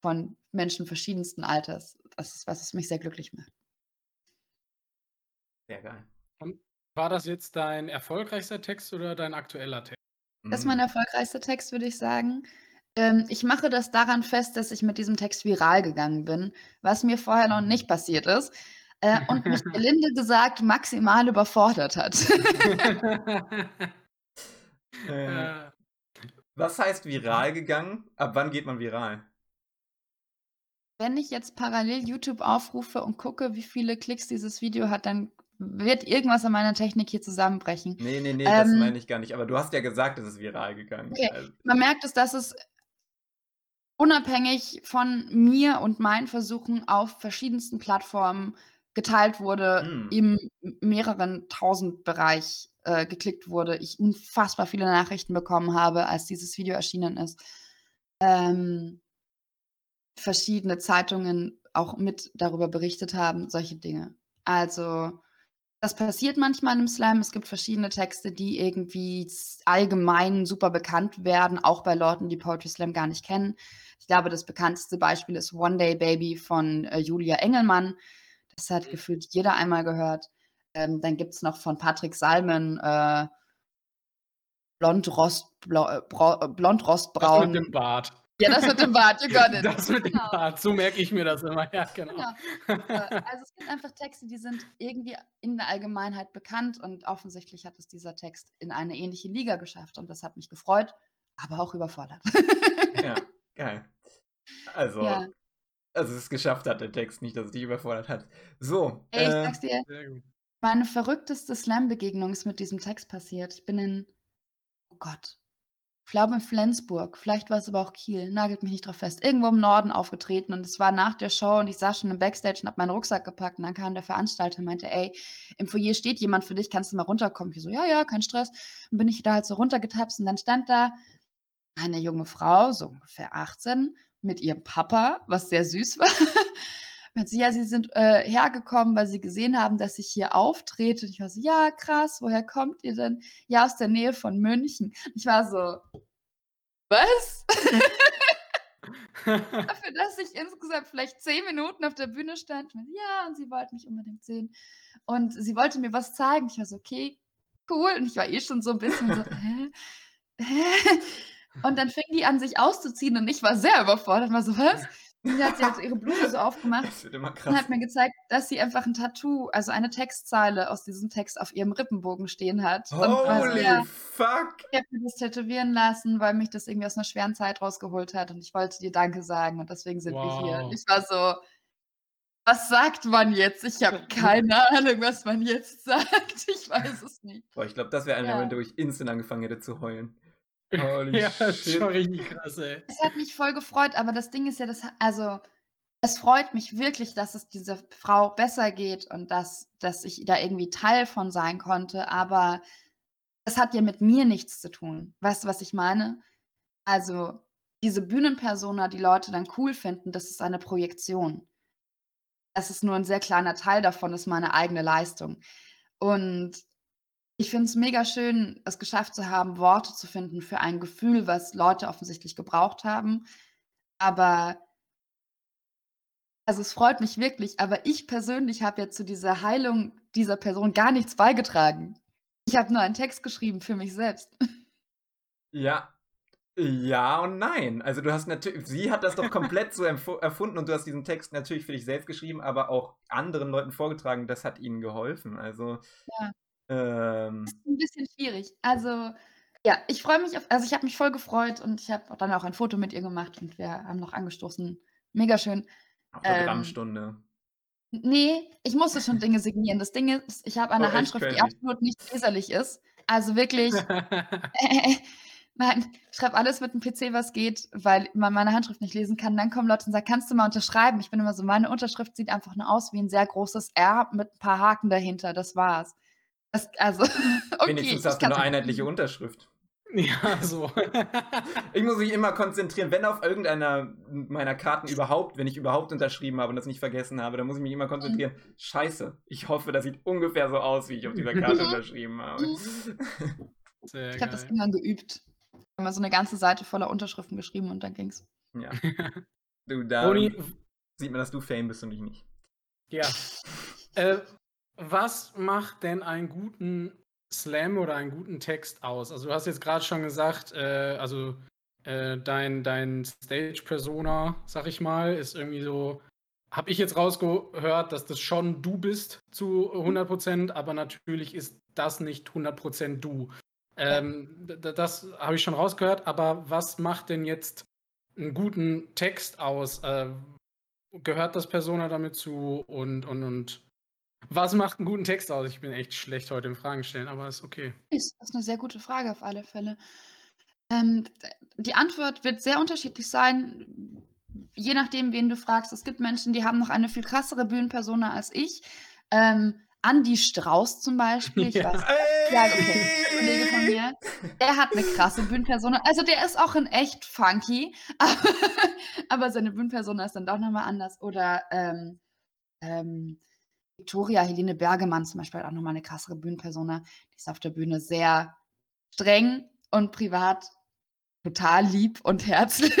von Menschen verschiedensten Alters. Das ist was, was mich sehr glücklich macht. Sehr geil. War das jetzt dein erfolgreichster Text oder dein aktueller Text? Das ist mein Mhm. erfolgreichster Text, würde ich sagen. Ähm, ich mache das daran fest, dass ich mit diesem Text viral gegangen bin, was mir vorher noch nicht passiert ist, äh, und mich gelinde gesagt maximal überfordert hat. Äh, was heißt viral gegangen? Ab wann geht man viral? Wenn ich jetzt parallel YouTube aufrufe und gucke, wie viele Klicks dieses Video hat, dann wird irgendwas an meiner Technik hier zusammenbrechen. Ne, ne, ne, das Ähm meine ich gar nicht. Aber du hast ja gesagt, es ist viral gegangen. Okay, Also man merkt es, dass es unabhängig von mir und meinen Versuchen auf verschiedensten Plattformen geteilt wurde, Mhm. im mehreren tausend Bereich, äh, geklickt wurde. Ich unfassbar viele Nachrichten bekommen habe, als dieses Video erschienen ist. Ähm verschiedene Zeitungen auch mit darüber berichtet haben, solche Dinge. Also, das passiert manchmal im Slam. Es gibt verschiedene Texte, die irgendwie allgemein super bekannt werden, auch bei Leuten, die Poetry Slam gar nicht kennen. Ich glaube, das bekannteste Beispiel ist „One Day Baby“ von, äh, Julia Engelmann. Das hat gefühlt jeder einmal gehört. Ähm, dann gibt's noch von Patrick Salmen, äh Blond Rostblau äh, brau blond das rostbraun. mit dem Bart. Ja, das mit dem Bart, you got it. Das mit dem Genau. Bart, so merke ich mir das immer. Ja, genau. Genau. Äh, also, es gibt einfach Texte, die sind irgendwie in der Allgemeinheit bekannt und offensichtlich hat es dieser Text in eine ähnliche Liga geschafft und das hat mich gefreut, aber auch überfordert. Ja, geil. Also Ja. also es geschafft hat, der Text, nicht, dass es dich überfordert hat. So, Ey, ich äh sag's dir, Sehr gut. meine verrückteste Slam-Begegnung ist mit diesem Text passiert. Ich bin in oh Gott, ich glaube in Flensburg, vielleicht war es aber auch Kiel, nagelt mich nicht drauf fest, irgendwo im Norden aufgetreten und es war nach der Show und ich saß schon im Backstage und habe meinen Rucksack gepackt und dann kam der Veranstalter und meinte: „Ey, im Foyer steht jemand für dich, kannst du mal runterkommen?“ Ich so: „Ja, ja, kein Stress.“ Dann bin ich da halt so runtergetapst und dann stand da eine junge Frau, so ungefähr 18, mit ihrem Papa, was sehr süß war. Meinte sie: „Ja, sie sind, äh, hergekommen, weil sie gesehen haben, dass ich hier auftrete.“ Und ich war so: „Ja, krass, woher kommt ihr denn?“ „Ja, aus der Nähe von München.“ Ich war so: „Was?“ Dafür, dass ich insgesamt vielleicht 10 Minuten auf der Bühne stand. Meinte: „Ja, und sie wollten mich unbedingt sehen.“ Und sie wollte mir was zeigen. Ich war so: „Okay, cool.“ Und ich war eh schon so 'n bisschen so: „Hä? Hä?“ Und dann fing die an, sich auszuziehen und ich war sehr überfordert und war so: „Was?“ Und dann hat sie halt so ihre Bluse so aufgemacht und hat mir gezeigt, dass sie einfach 'n Tattoo, also eine Textzeile aus diesem Text auf ihrem Rippenbogen stehen hat. Holy „Ja, fuck! ich habe mir das tätowieren lassen, weil mich das irgendwie aus 'ner schweren Zeit rausgeholt hat und ich wollte dir Danke sagen und deswegen sind wir hier.“ Und Wow. ich war so: „Was sagt man jetzt? Ich habe keine Ahnung, was man jetzt sagt. Ich weiß es nicht.“ Boah, ich glaube, das wäre ein Ja. Moment, wo ich instant angefangen hätte zu heulen. Holy Ja, das ist schon shit. richtig krass, ey. Es hat mich voll gefreut, aber das Ding ist ja, das also, es freut mich wirklich, dass es dieser Frau besser geht und dass dass ich da irgendwie Teil von sein konnte, aber es hat ja mit mir nichts zu tun. Weißt du, was ich meine? Also, diese Bühnenpersona, die Leute dann cool finden, das ist eine Projektion. das ist nur ein sehr kleiner Teil davon ist meine eigene Leistung. Und ich finde es mega schön, es geschafft zu haben, Worte zu finden für ein Gefühl, was Leute offensichtlich gebraucht haben. Aber also es freut mich wirklich, aber ich persönlich habe ja zu dieser Heilung dieser Person gar nichts beigetragen. Ich habe nur einen Text geschrieben für mich selbst. Ja. Ja und nein. Also du hast natürlich, sie hat das doch komplett so erfunden und du hast diesen Text natürlich für dich selbst geschrieben, aber auch anderen Leuten vorgetragen. Das hat ihnen geholfen. Also. Ja. Ähm, Das ist ein bisschen schwierig. Also, ja, ich freue mich auf, also ich habe mich voll gefreut und ich habe dann auch ein Foto mit ihr gemacht und wir haben noch angestoßen. Mega schön. Autogrammstunde. Ähm, nee, ich musste schon Dinge signieren. Das Ding ist, ich habe eine Oh, Handschrift, die absolut nicht leserlich ist. Also wirklich, nein, ich schreibe alles mit dem PC, was geht, weil man meine Handschrift nicht lesen kann. Dann kommen Leute und sagen, kannst du mal unterschreiben? Ich bin immer so, meine Unterschrift sieht einfach nur aus wie ein sehr großes R mit ein paar Haken dahinter. Das war's. Das, also, okay. Wenigstens ich hast du eine einheitliche. Unterschrift. ja, so. Ich muss mich immer konzentrieren, wenn auf irgendeiner meiner Karten überhaupt, wenn ich überhaupt unterschrieben habe und das nicht vergessen habe, dann muss ich mich immer konzentrieren. Scheiße, ich hoffe, das sieht ungefähr so aus, wie ich auf dieser Karte Mhm. unterschrieben habe. Sehr Ich habe das irgendwann geübt. Ich habe mal so eine ganze Seite voller Unterschriften geschrieben und dann ging's. ja. Du, da sieht man, dass du Fame bist und ich nicht. ja. Äh, was macht denn einen guten Slam oder einen guten Text aus? Also du hast jetzt gerade schon gesagt, äh, also äh, dein, dein Stage-Persona, sag ich mal, ist irgendwie so, habe ich jetzt rausgehört, dass das schon du bist zu 100%, aber natürlich ist das nicht 100% du. Ähm, das habe ich schon rausgehört, aber was macht denn jetzt einen guten Text aus? Äh, gehört das Persona damit zu und, und, und was macht einen guten Text aus? Ich bin echt schlecht heute im Fragen stellen, aber ist okay. Ist das ist eine sehr gute Frage auf alle Fälle. Ähm, die Antwort wird sehr unterschiedlich sein, je nachdem, wen du fragst. Es gibt Menschen, die haben noch eine viel krassere Bühnenpersona als ich. Ähm, Andi Strauß zum Beispiel, ich Ja. weiß ja, okay, ein Kollege von mir, der hat eine krasse Bühnenpersona. Also, der ist auch in echt funky, aber aber seine Bühnenpersona ist dann doch noch mal anders. Oder, ähm, ähm, Viktoria Helene Bergemann zum Beispiel auch noch mal 'ne krassere Bühnenpersona. Die ist auf der Bühne sehr streng und privat total lieb und herzlich.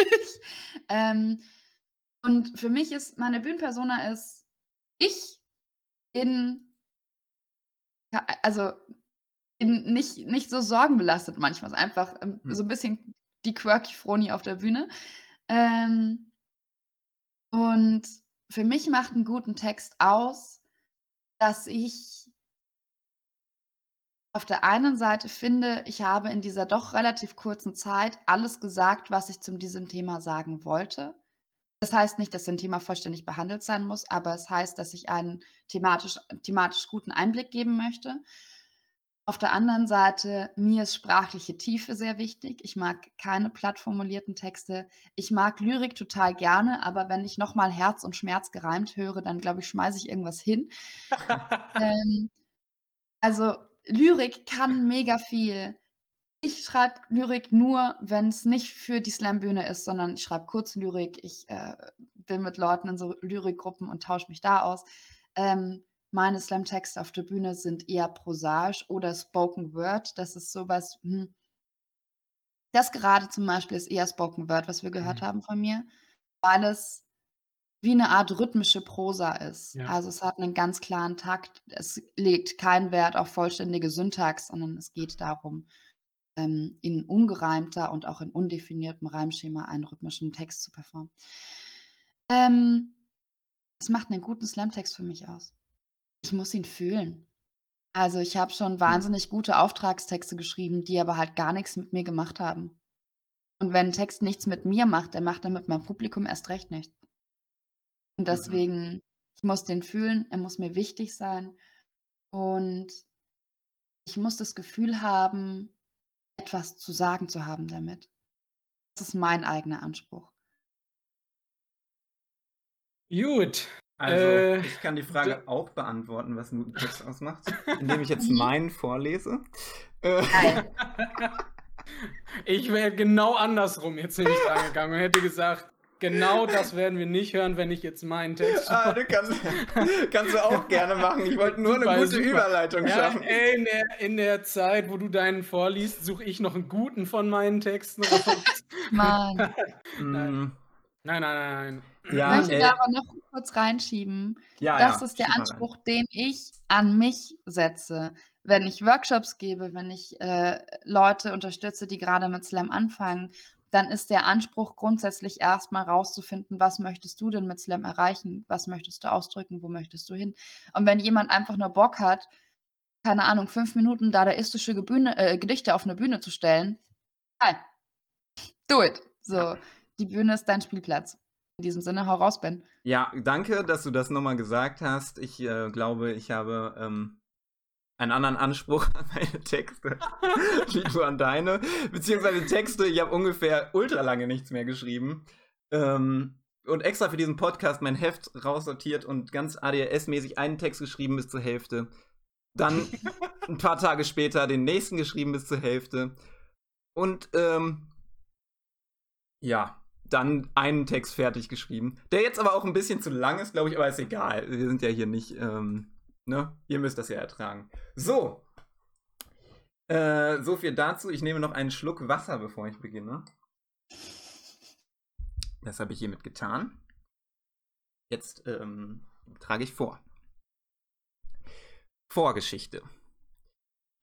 Ähm, und für mich ist meine Bühnenpersona ist ich in also, in nicht nicht so sorgenbelastet manchmal, einfach, ähm, Hm. so 'n bisschen die quirky Froni auf der Bühne. Ähm und für mich macht 'n guten Text aus, dass ich auf der einen Seite finde, ich habe in dieser doch relativ kurzen Zeit alles gesagt, was ich zu diesem Thema sagen wollte. Das heißt nicht, dass ein Thema vollständig behandelt sein muss, aber es heißt, dass ich einen thematisch thematisch guten Einblick geben möchte. Auf der anderen Seite, mir ist sprachliche Tiefe sehr wichtig. Ich mag keine platt formulierten Texte. Ich mag Lyrik total gerne, aber wenn ich noch mal Herz und Schmerz gereimt höre, dann glaube ich, schmeiße ich irgendwas hin. Ähm, also, Lyrik kann mega viel. Ich schreibe Lyrik nur, wenn's nicht für die Slam-Bühne ist, sondern ich schreibe Kurzlyrik. Ich, äh, bin mit Leuten in so Lyrikgruppen und tausche mich da aus. Ähm, meine Slam-Texte auf der Bühne sind eher prosaisch oder Spoken Word. Das ist so was hm das gerade zum Beispiel ist eher Spoken Word, was wir gehört Mhm. haben von mir, weil es wie 'ne Art rhythmische Prosa ist. Ja. Also, es hat 'nen ganz klaren Takt. Es legt keinen Wert auf vollständige Syntax, sondern es geht darum, ähm, in ungereimter und auch in undefiniertem Reimschema einen rhythmischen Text zu performen. Ähm, was macht 'nen guten Slam-Text für mich aus? Ich muss ihn fühlen. Also, ich habe schon Mhm. wahnsinnig gute Auftragstexte geschrieben, die aber halt gar nix mit mir gemacht haben. Und wenn 'n Text nichts mit mir macht, dann macht er mit meinem Publikum erst recht nichts. Und Mhm. deswegen ich muss den fühlen, er muss mir wichtig sein und ich muss das Gefühl haben, etwas zu sagen zu haben damit. Das ist mein eigener Anspruch. Gut. Also, Äh, ich kann die Frage auch beantworten, was 'n guten Text ausmacht, indem ich jetzt meinen vorlese. Äh, Geil. Ich wäre genau andersrum jetzt nämlich rangegangen und hätte gesagt, Genau das werden wir nicht hören, wenn ich jetzt meinen Text. Ah, du kannst, kannst du auch gerne machen. Ich wollte nur super, eine gute super. Überleitung ja, schaffen. Ey, in, der, in der Zeit, wo du deinen vorliest, suche ich noch einen guten von meinen Texten raus. Mann. nein. nein, nein, nein. Ja, ich möchte da aber noch kurz reinschieben. Ja, das ja, ist der Anspruch, den ich an mich setze. Wenn ich Workshops gebe, wenn ich äh, Leute unterstütze, die gerade mit Slam anfangen dann ist der Anspruch grundsätzlich erstmal rauszufinden, was möchtest du denn mit Slam erreichen? Was möchtest du ausdrücken? Wo möchtest du hin? Und wenn jemand einfach nur Bock hat, keine Ahnung, fünf Minuten dadaistische Gebühne, äh, Gedichte auf eine Bühne zu stellen, nein, do it. So, die Bühne ist dein Spielplatz. In diesem Sinne, hau raus, Ben. Ja, danke, dass du das nochmal gesagt hast. Ich äh, glaube, ich habe ähm, einen anderen Anspruch an meine Texte wie du an deine. Beziehungsweise Texte, ich habe ungefähr ultra lange nichts mehr geschrieben. Ähm, und extra für diesen Podcast mein Heft raussortiert und ganz ADHS-mäßig einen Text geschrieben bis zur Hälfte. Dann ein paar Tage später den nächsten geschrieben bis zur Hälfte. Und ähm, ja, dann einen Text fertig geschrieben. Der jetzt aber auch ein bisschen zu lang ist, glaube ich, aber ist egal. Wir sind ja hier nicht. Ähm, Ne? Ihr müsst das ja ertragen. So. Äh, so viel dazu. Ich nehme noch einen Schluck Wasser, bevor ich beginne. Das habe ich hiermit getan. Jetzt ähm, trage ich vor. Vorgeschichte.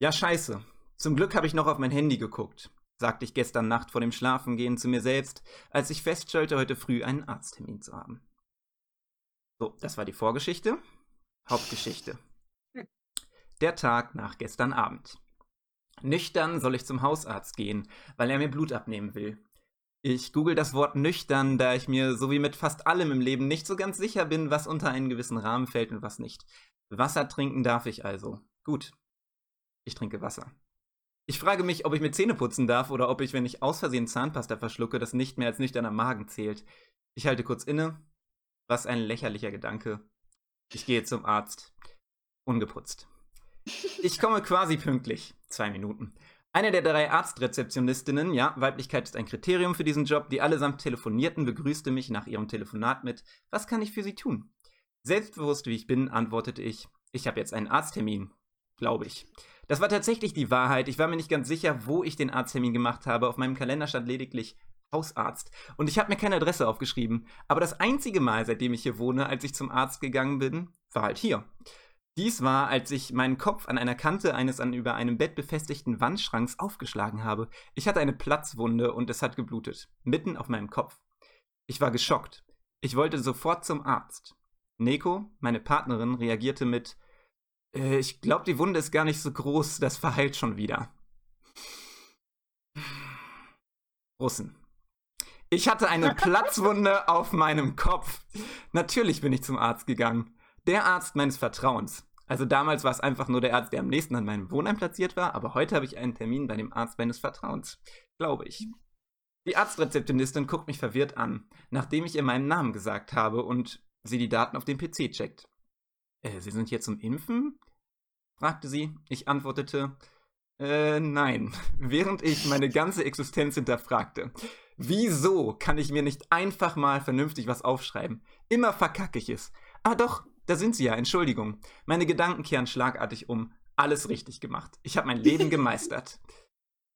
Ja, scheiße. Zum Glück habe ich noch auf mein Handy geguckt, sagte ich gestern Nacht vor dem Schlafengehen zu mir selbst, als ich feststellte, heute früh einen Arzttermin zu haben. So, das war die Vorgeschichte. Hauptgeschichte. Der Tag nach gestern Abend. Nüchtern soll ich zum Hausarzt gehen, weil er mir Blut abnehmen will. Ich google das Wort nüchtern, da ich mir so wie mit fast allem im Leben nicht so ganz sicher bin, was unter einen gewissen Rahmen fällt und was nicht. Wasser trinken darf ich also. Gut. Ich trinke Wasser. Ich frage mich, ob ich mir Zähne putzen darf oder ob ich, wenn ich aus Versehen Zahnpasta verschlucke, das nicht mehr als nüchterner Magen zählt. Ich halte kurz inne. Was ein lächerlicher Gedanke. Ich gehe zum Arzt. Ungeputzt. Ich komme quasi pünktlich. Zwei Minuten. Eine der drei Arztrezeptionistinnen, ja, Weiblichkeit ist ein Kriterium für diesen Job, die allesamt telefonierten, begrüßte mich nach ihrem Telefonat mit Was kann ich für Sie tun? Selbstbewusst wie ich bin, antwortete ich Ich habe jetzt einen Arzttermin. Glaube ich. Das war tatsächlich die Wahrheit. Ich war mir nicht ganz sicher, wo ich den Arzttermin gemacht habe. Auf meinem Kalender stand lediglich Hausarzt. Und ich habe mir keine Adresse aufgeschrieben. Aber das einzige Mal, seitdem ich hier wohne, als ich zum Arzt gegangen bin, war halt hier. Dies war, als ich meinen Kopf an einer Kante eines an über einem Bett befestigten Wandschranks aufgeschlagen habe. Ich hatte eine Platzwunde und es hat geblutet. Mitten auf meinem Kopf. Ich war geschockt. Ich wollte sofort zum Arzt. Neko, meine Partnerin, reagierte mit äh, Ich glaube, die Wunde ist gar nicht so groß, das verheilt schon wieder. Russen. Ich hatte eine Platzwunde auf meinem Kopf. Natürlich bin ich zum Arzt gegangen. Der Arzt meines Vertrauens. Also damals war es einfach nur der Arzt, der am nächsten an meinem Wohnheim platziert war, aber heute habe ich einen Termin bei dem Arzt meines Vertrauens. Glaube ich. Die Arztrezeptionistin guckt mich verwirrt an, nachdem ich ihr meinen Namen gesagt habe und sie die Daten auf dem PC checkt. Äh, Sie sind hier zum Impfen? fragte sie. Ich antwortete, äh, nein, während ich meine ganze Existenz hinterfragte. Wieso kann ich mir nicht einfach mal vernünftig was aufschreiben? Immer verkacke ich es. Ah doch, da sind sie ja, Entschuldigung. Meine Gedanken kehren schlagartig um. Alles richtig gemacht. Ich habe mein Leben gemeistert.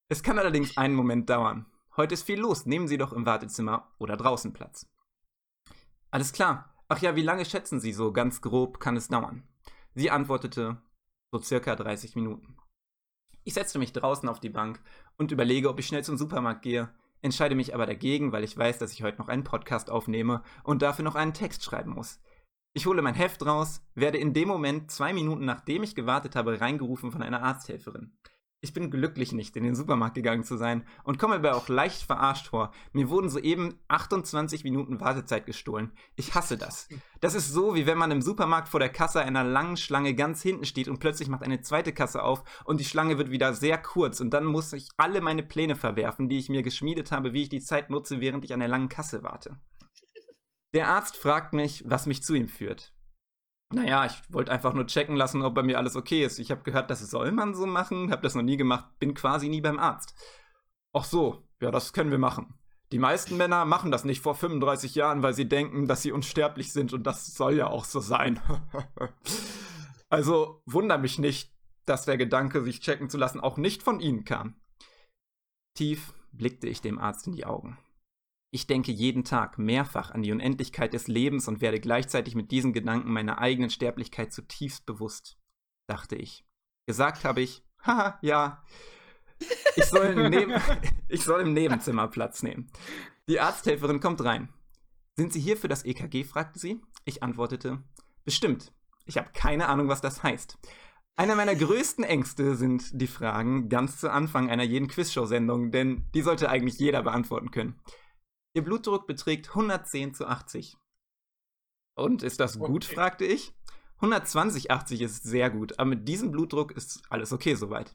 Es kann allerdings einen Moment dauern. Heute ist viel los. Nehmen Sie doch im Wartezimmer oder draußen Platz. Alles klar. Ach ja, wie lange schätzen Sie so? Ganz grob kann es dauern. Sie antwortete, so circa 30 Minuten. Ich setzte mich draußen auf die Bank und überlege, ob ich schnell zum Supermarkt gehe entscheide mich aber dagegen, weil ich weiß, dass ich heute noch einen Podcast aufnehme und dafür noch einen Text schreiben muss. Ich hole mein Heft raus, werde in dem Moment, zwei Minuten nachdem ich gewartet habe, reingerufen von einer Arzthelferin. Ich bin glücklich nicht, in den Supermarkt gegangen zu sein und komme aber auch leicht verarscht vor. Mir wurden soeben 28 Minuten Wartezeit gestohlen. Ich hasse das. Das ist so, wie wenn man im Supermarkt vor der Kasse einer langen Schlange ganz hinten steht und plötzlich macht eine zweite Kasse auf und die Schlange wird wieder sehr kurz und dann muss ich alle meine Pläne verwerfen, die ich mir geschmiedet habe, wie ich die Zeit nutze, während ich an der langen Kasse warte. Der Arzt fragt mich, was mich zu ihm führt. Naja, ich wollte einfach nur checken lassen, ob bei mir alles okay ist. Ich habe gehört, das soll man so machen, habe das noch nie gemacht, bin quasi nie beim Arzt. Ach so, ja, das können wir machen. Die meisten Männer machen das nicht vor 35 Jahren, weil sie denken, dass sie unsterblich sind und das soll ja auch so sein. also wunder mich nicht, dass der Gedanke, sich checken zu lassen, auch nicht von Ihnen kam. Tief blickte ich dem Arzt in die Augen. Ich denke jeden Tag mehrfach an die Unendlichkeit des Lebens und werde gleichzeitig mit diesen Gedanken meiner eigenen Sterblichkeit zutiefst bewusst, dachte ich. Gesagt habe ich, haha, ja, ich soll, neben, ich soll im Nebenzimmer Platz nehmen. Die Arzthelferin kommt rein. Sind Sie hier für das EKG? fragte sie. Ich antwortete, bestimmt. Ich habe keine Ahnung, was das heißt. Einer meiner größten Ängste sind die Fragen ganz zu Anfang einer jeden Quizshow-Sendung, denn die sollte eigentlich jeder beantworten können. Ihr Blutdruck beträgt 110 zu 80. Und ist das gut? Okay. fragte ich. 120, 80 ist sehr gut, aber mit diesem Blutdruck ist alles okay soweit.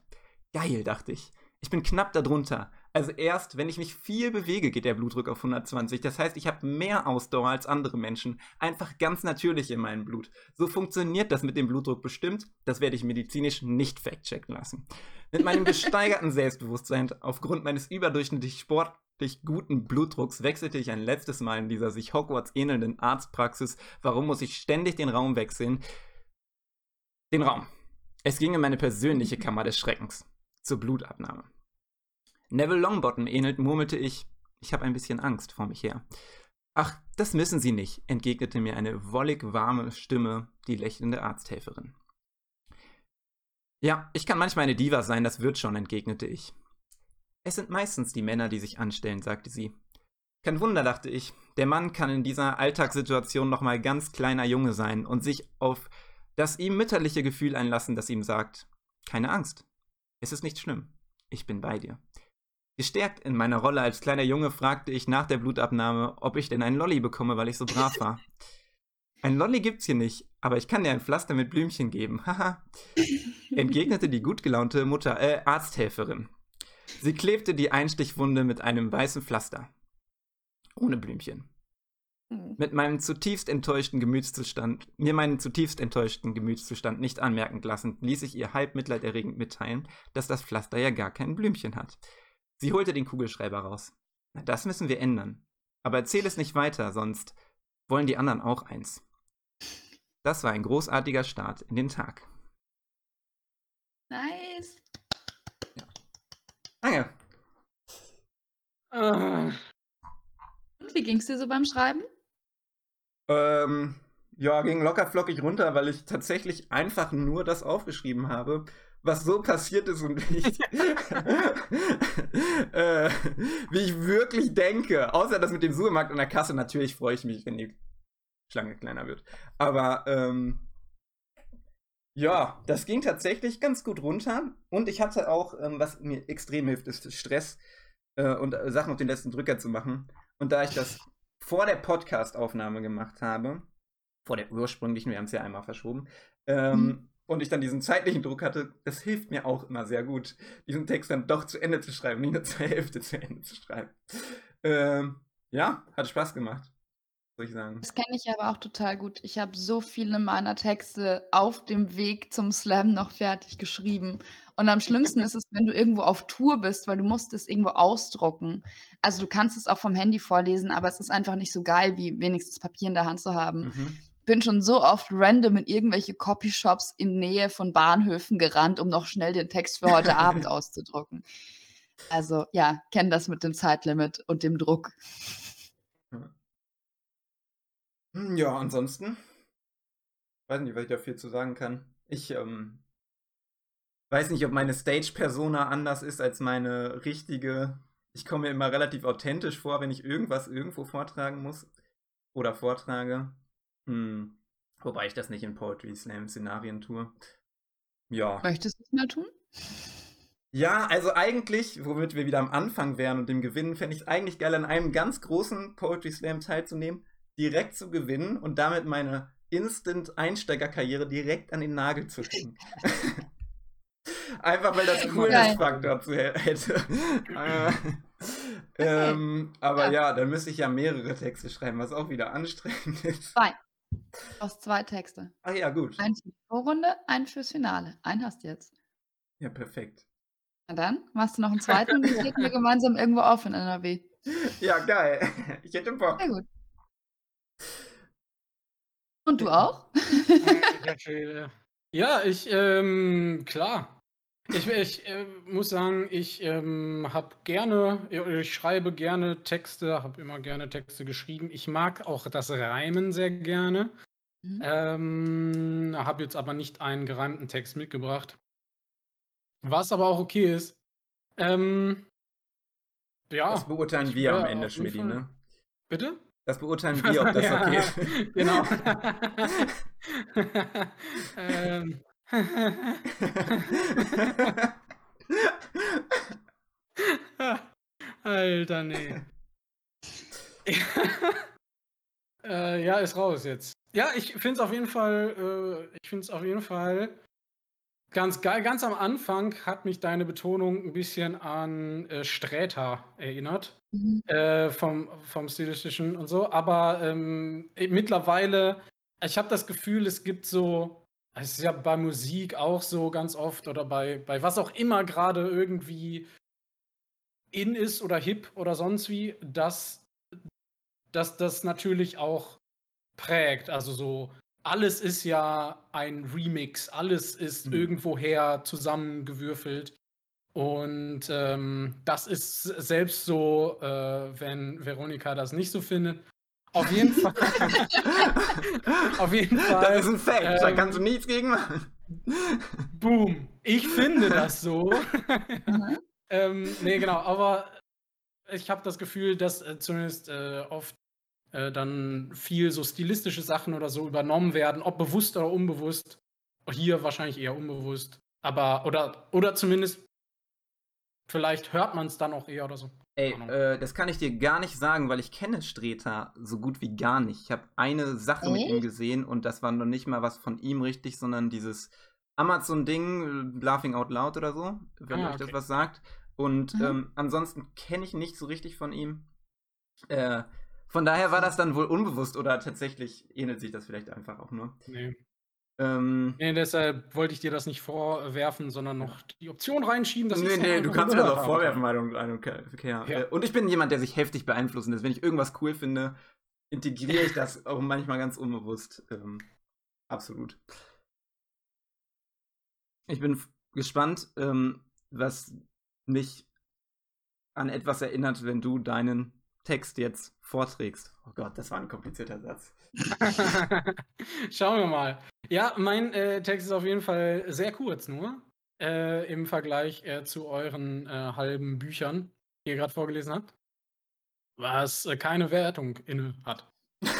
Geil, dachte ich. Ich bin knapp darunter. Also erst, wenn ich mich viel bewege, geht der Blutdruck auf 120. Das heißt, ich habe mehr Ausdauer als andere Menschen. Einfach ganz natürlich in meinem Blut. So funktioniert das mit dem Blutdruck bestimmt. Das werde ich medizinisch nicht fact-checken lassen. Mit meinem gesteigerten Selbstbewusstsein aufgrund meines überdurchschnittlich sportlich guten Blutdrucks wechselte ich ein letztes Mal in dieser sich Hogwarts ähnelnden Arztpraxis. Warum muss ich ständig den Raum wechseln? Den Raum. Es ging in meine persönliche Kammer des Schreckens zur Blutabnahme. Neville Longbottom ähnelt, murmelte ich. Ich habe ein bisschen Angst vor mich her. Ach, das müssen Sie nicht, entgegnete mir eine wollig warme Stimme, die lächelnde Arzthelferin. Ja, ich kann manchmal eine Diva sein, das wird schon, entgegnete ich. Es sind meistens die Männer, die sich anstellen, sagte sie. Kein Wunder, dachte ich. Der Mann kann in dieser Alltagssituation nochmal ganz kleiner Junge sein und sich auf das ihm mütterliche Gefühl einlassen, das ihm sagt, keine Angst. Es ist nicht schlimm. Ich bin bei dir. Gestärkt in meiner Rolle als kleiner Junge fragte ich nach der Blutabnahme, ob ich denn einen Lolli bekomme, weil ich so brav war. Ein Lolli gibt's hier nicht, aber ich kann dir ein Pflaster mit Blümchen geben. Haha. Entgegnete die gut gelaunte Mutter, äh, Arzthelferin. Sie klebte die Einstichwunde mit einem weißen Pflaster. Ohne Blümchen. Hm. Mit meinem zutiefst enttäuschten Gemütszustand, mir meinen zutiefst enttäuschten Gemütszustand nicht anmerken lassen, ließ ich ihr halb mitleiderregend mitteilen, dass das Pflaster ja gar kein Blümchen hat. Sie holte den Kugelschreiber raus. Na, das müssen wir ändern. Aber erzähl es nicht weiter, sonst wollen die anderen auch eins. Das war ein großartiger Start in den Tag. Nice. Danke. Uh. Und wie ging's dir so beim Schreiben? Ähm, ja, ging locker flockig runter, weil ich tatsächlich einfach nur das aufgeschrieben habe, was so passiert ist und wie ich, äh, wie ich wirklich denke. Außer das mit dem Supermarkt und der Kasse. Natürlich freue ich mich, wenn die Schlange kleiner wird. Aber ähm, ja, das ging tatsächlich ganz gut runter. Und ich hatte auch, ähm, was mir extrem hilft, ist Stress äh, und äh, Sachen auf den letzten Drücker zu machen. Und da ich das vor der Podcast-Aufnahme gemacht habe, vor der ursprünglichen, wir haben es ja einmal verschoben, ähm, mhm. und ich dann diesen zeitlichen Druck hatte, das hilft mir auch immer sehr gut, diesen Text dann doch zu Ende zu schreiben, nicht nur zur Hälfte zu Ende zu schreiben. Ähm, ja, hat Spaß gemacht ich sagen. Das kenne ich aber auch total gut. Ich habe so viele meiner Texte auf dem Weg zum Slam noch fertig geschrieben. Und am schlimmsten ist es, wenn du irgendwo auf Tour bist, weil du musst es irgendwo ausdrucken. Also du kannst es auch vom Handy vorlesen, aber es ist einfach nicht so geil, wie wenigstens Papier in der Hand zu haben. Mhm. Bin schon so oft random in irgendwelche Copyshops in Nähe von Bahnhöfen gerannt, um noch schnell den Text für heute Abend auszudrucken. Also ja, kenne das mit dem Zeitlimit und dem Druck. Hm, ja, ansonsten weiß nicht, was ich da viel zu sagen kann. Ich ähm, weiß nicht, ob meine Stage-Persona anders ist als meine richtige. Ich komme mir immer relativ authentisch vor, wenn ich irgendwas irgendwo vortragen muss oder vortrage. Hm. Wobei ich das nicht in Poetry Slam Szenarien tue. Ja. Möchtest du es mal tun? Ja, also eigentlich, womit wir wieder am Anfang wären und dem Gewinnen, fände ich es eigentlich geil, an einem ganz großen Poetry Slam teilzunehmen direkt zu gewinnen und damit meine Instant-Einsteigerkarriere direkt an den Nagel zu hängen. Einfach weil das Coolness-Faktor hätte. äh, ähm, aber ja. ja, dann müsste ich ja mehrere Texte schreiben, was auch wieder anstrengend ist. Zwei. Aus zwei Texte. Ach ja, gut. Ein für die Vorrunde, ein fürs Finale. Einen hast du jetzt. Ja, perfekt. Na dann, machst du noch einen zweiten und dann treten wir gemeinsam irgendwo auf in NRW. Ja, geil. Ich hätte Bock. Sehr gut. Und du auch? ja, ich, ähm, klar. Ich, ich äh, muss sagen, ich ähm, habe gerne, ich schreibe gerne Texte, habe immer gerne Texte geschrieben. Ich mag auch das Reimen sehr gerne. Mhm. Ähm, habe jetzt aber nicht einen gereimten Text mitgebracht. Was aber auch okay ist. Ähm, ja. Das beurteilen wir am Ende, Schmidti, ne? Bitte? Das beurteilen wir, ob das ja, okay ist. Genau. ähm. Alter, nee. äh, ja, ist raus jetzt. Ja, ich finde es auf jeden Fall, äh, ich finde es auf jeden Fall ganz geil. Ganz am Anfang hat mich deine Betonung ein bisschen an äh, Sträter erinnert. Mhm. Äh, vom, vom stilistischen und so. Aber ähm, mittlerweile, ich habe das Gefühl, es gibt so, es ist ja bei Musik auch so ganz oft oder bei, bei was auch immer gerade irgendwie in ist oder hip oder sonst wie, dass, dass das natürlich auch prägt. Also so, alles ist ja ein Remix, alles ist mhm. irgendwoher zusammengewürfelt. Und ähm, das ist selbst so, äh, wenn Veronika das nicht so findet. Auf jeden Fall. auf jeden Fall. Das ist ein Fact, ähm, da kannst du nichts gegen machen. Boom. Ich finde das so. Mhm. ähm, nee, genau, aber ich habe das Gefühl, dass äh, zumindest äh, oft äh, dann viel so stilistische Sachen oder so übernommen werden, ob bewusst oder unbewusst. Hier wahrscheinlich eher unbewusst. Aber, oder, oder zumindest Vielleicht hört man es dann auch eher oder so. Ey, äh, das kann ich dir gar nicht sagen, weil ich kenne Streter so gut wie gar nicht. Ich habe eine Sache Echt? mit ihm gesehen und das war noch nicht mal was von ihm richtig, sondern dieses Amazon-Ding, Laughing Out Loud oder so, wenn ah, euch okay. das was sagt. Und mhm. ähm, ansonsten kenne ich nicht so richtig von ihm. Äh, von daher war das dann wohl unbewusst oder tatsächlich ähnelt sich das vielleicht einfach auch nur. Nee. Ähm, nee, deshalb wollte ich dir das nicht vorwerfen, sondern noch die Option reinschieben. Dass nee, nee, du kannst mir das auch vorwerfen, Meinung. Okay, ja. Ja. Und ich bin jemand, der sich heftig beeinflussen lässt. Wenn ich irgendwas cool finde, integriere ich das auch manchmal ganz unbewusst. Ähm, absolut. Ich bin gespannt, ähm, was mich an etwas erinnert, wenn du deinen Text jetzt vorträgst. Oh Gott, das war ein komplizierter Satz. Schauen wir mal. Ja, mein äh, Text ist auf jeden Fall sehr kurz nur. Äh, Im Vergleich äh, zu euren äh, halben Büchern, die ihr gerade vorgelesen habt. Was äh, keine Wertung inne hat.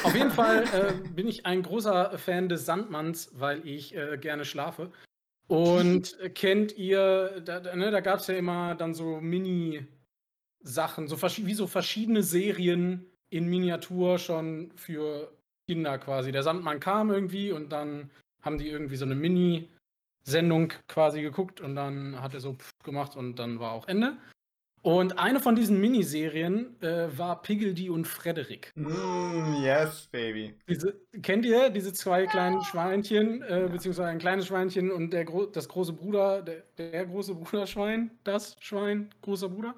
Auf jeden Fall äh, bin ich ein großer Fan des Sandmanns, weil ich gerne schlafe. Und kennt ihr, da, ne, da gab es ja immer dann so Mini-Sachen, so wie so verschiedene Serien in Miniatur schon für Kinder quasi. Der Sandmann kam irgendwie und dann haben die irgendwie so eine Mini-Sendung quasi geguckt und dann hat er so gemacht und dann war auch Ende. Und eine von diesen Miniserien äh, war Piggledy und Frederik. Mm, yes, baby. Diese, kennt ihr diese zwei kleinen Schweinchen, äh, beziehungsweise ein kleines Schweinchen und der Gro das große Bruder, der, der große Bruderschwein, das Schwein, großer Bruder?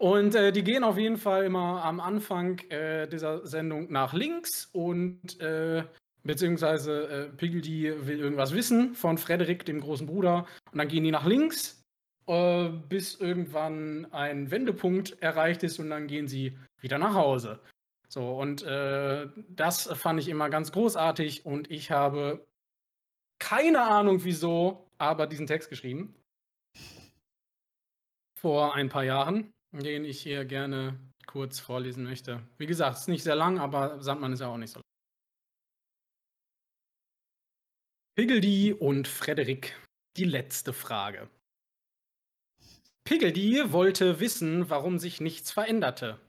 Und äh, die gehen auf jeden Fall immer am Anfang äh, dieser Sendung nach links und äh, beziehungsweise äh, Piggledy will irgendwas wissen von Frederik, dem großen Bruder. Und dann gehen die nach links, äh, bis irgendwann ein Wendepunkt erreicht ist und dann gehen sie wieder nach Hause. So, und äh, das fand ich immer ganz großartig und ich habe keine Ahnung wieso, aber diesen Text geschrieben. Vor ein paar Jahren den ich hier gerne kurz vorlesen möchte. Wie gesagt, es ist nicht sehr lang, aber Sandmann ist ja auch nicht so lang. Piggledy und Frederik. Die letzte Frage. Piggledy wollte wissen, warum sich nichts veränderte.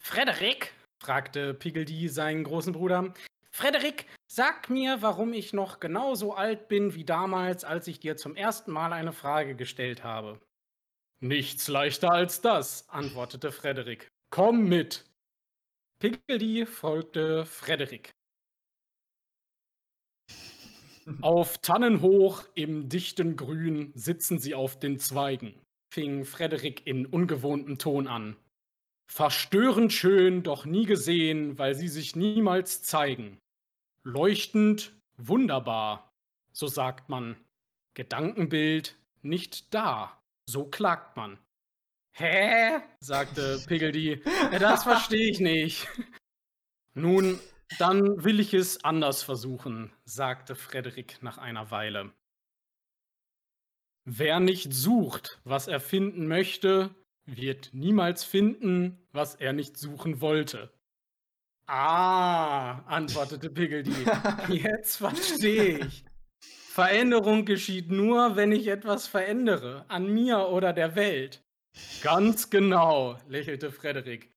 Frederik, fragte Piggledy seinen großen Bruder, Frederik, sag mir, warum ich noch genauso alt bin wie damals, als ich dir zum ersten Mal eine Frage gestellt habe. Nichts leichter als das, antwortete Frederik. Komm mit! Piggledy folgte Frederik. Auf Tannen hoch im dichten Grün sitzen sie auf den Zweigen, fing Frederik in ungewohntem Ton an. Verstörend schön, doch nie gesehen, weil sie sich niemals zeigen. Leuchtend, wunderbar, so sagt man. Gedankenbild nicht da, so klagt man. Hä? sagte Piggledy. Das verstehe ich nicht. Nun, dann will ich es anders versuchen, sagte Frederik nach einer Weile. Wer nicht sucht, was er finden möchte, wird niemals finden, was er nicht suchen wollte. Ah, antwortete Piggledy. Jetzt verstehe ich. Veränderung geschieht nur, wenn ich etwas verändere, an mir oder der Welt. Ganz genau, lächelte Frederik.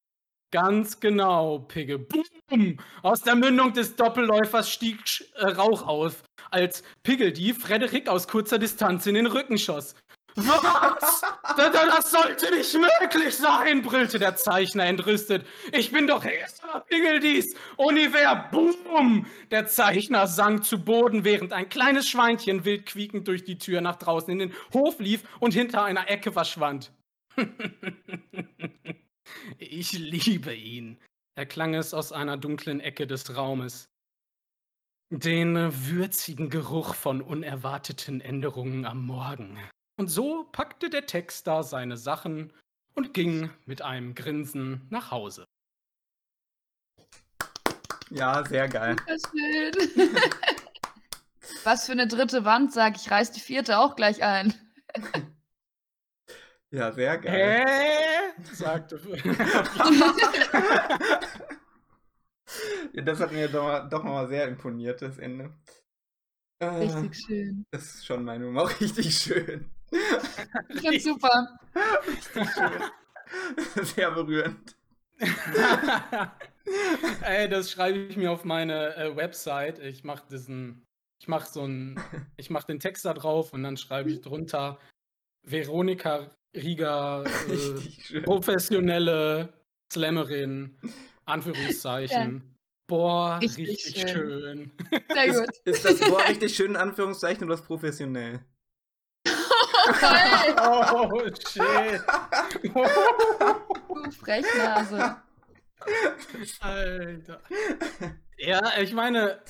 Ganz genau, Pigge. Boom! Aus der Mündung des Doppelläufers stieg äh, Rauch auf, als Piggledy Frederik aus kurzer Distanz in den Rücken schoss. Was? das, sollte nicht möglich sein, brüllte der Zeichner entrüstet. Ich bin doch Herr Piggledies Univers. Boom! Der Zeichner sank zu Boden, während ein kleines Schweinchen wild quiekend durch die Tür nach draußen in den Hof lief und hinter einer Ecke verschwand. ich liebe ihn, erklang es aus einer dunklen Ecke des Raumes. Den würzigen Geruch von unerwarteten Änderungen am Morgen. Und so packte der Texter seine Sachen und ging mit einem Grinsen nach Hause. Ja, sehr geil. Schön. Was für eine dritte Wand, sag ich, reiß die vierte auch gleich ein. Ja, sehr geil. Hä? sagte. ja, das hat mir doch, doch mal sehr imponiert, das Ende. Richtig schön. Das ist schon meine Nummer auch richtig schön. Ich find's super. Richtig schön. Sehr berührend. Ey, das schreibe ich mir auf meine äh, Website. Ich mache diesen, ich mache so ein, ich mache den Text da drauf und dann schreibe ich drunter Veronika Rieger, äh, professionelle Slammerin, Anführungszeichen. Ja. Boah, richtig, richtig schön. schön. Sehr gut. Ist, ist das Boah richtig schön in Anführungszeichen oder das professionell? Oh, shit. du Frechnase. Alter. Ja, ich meine,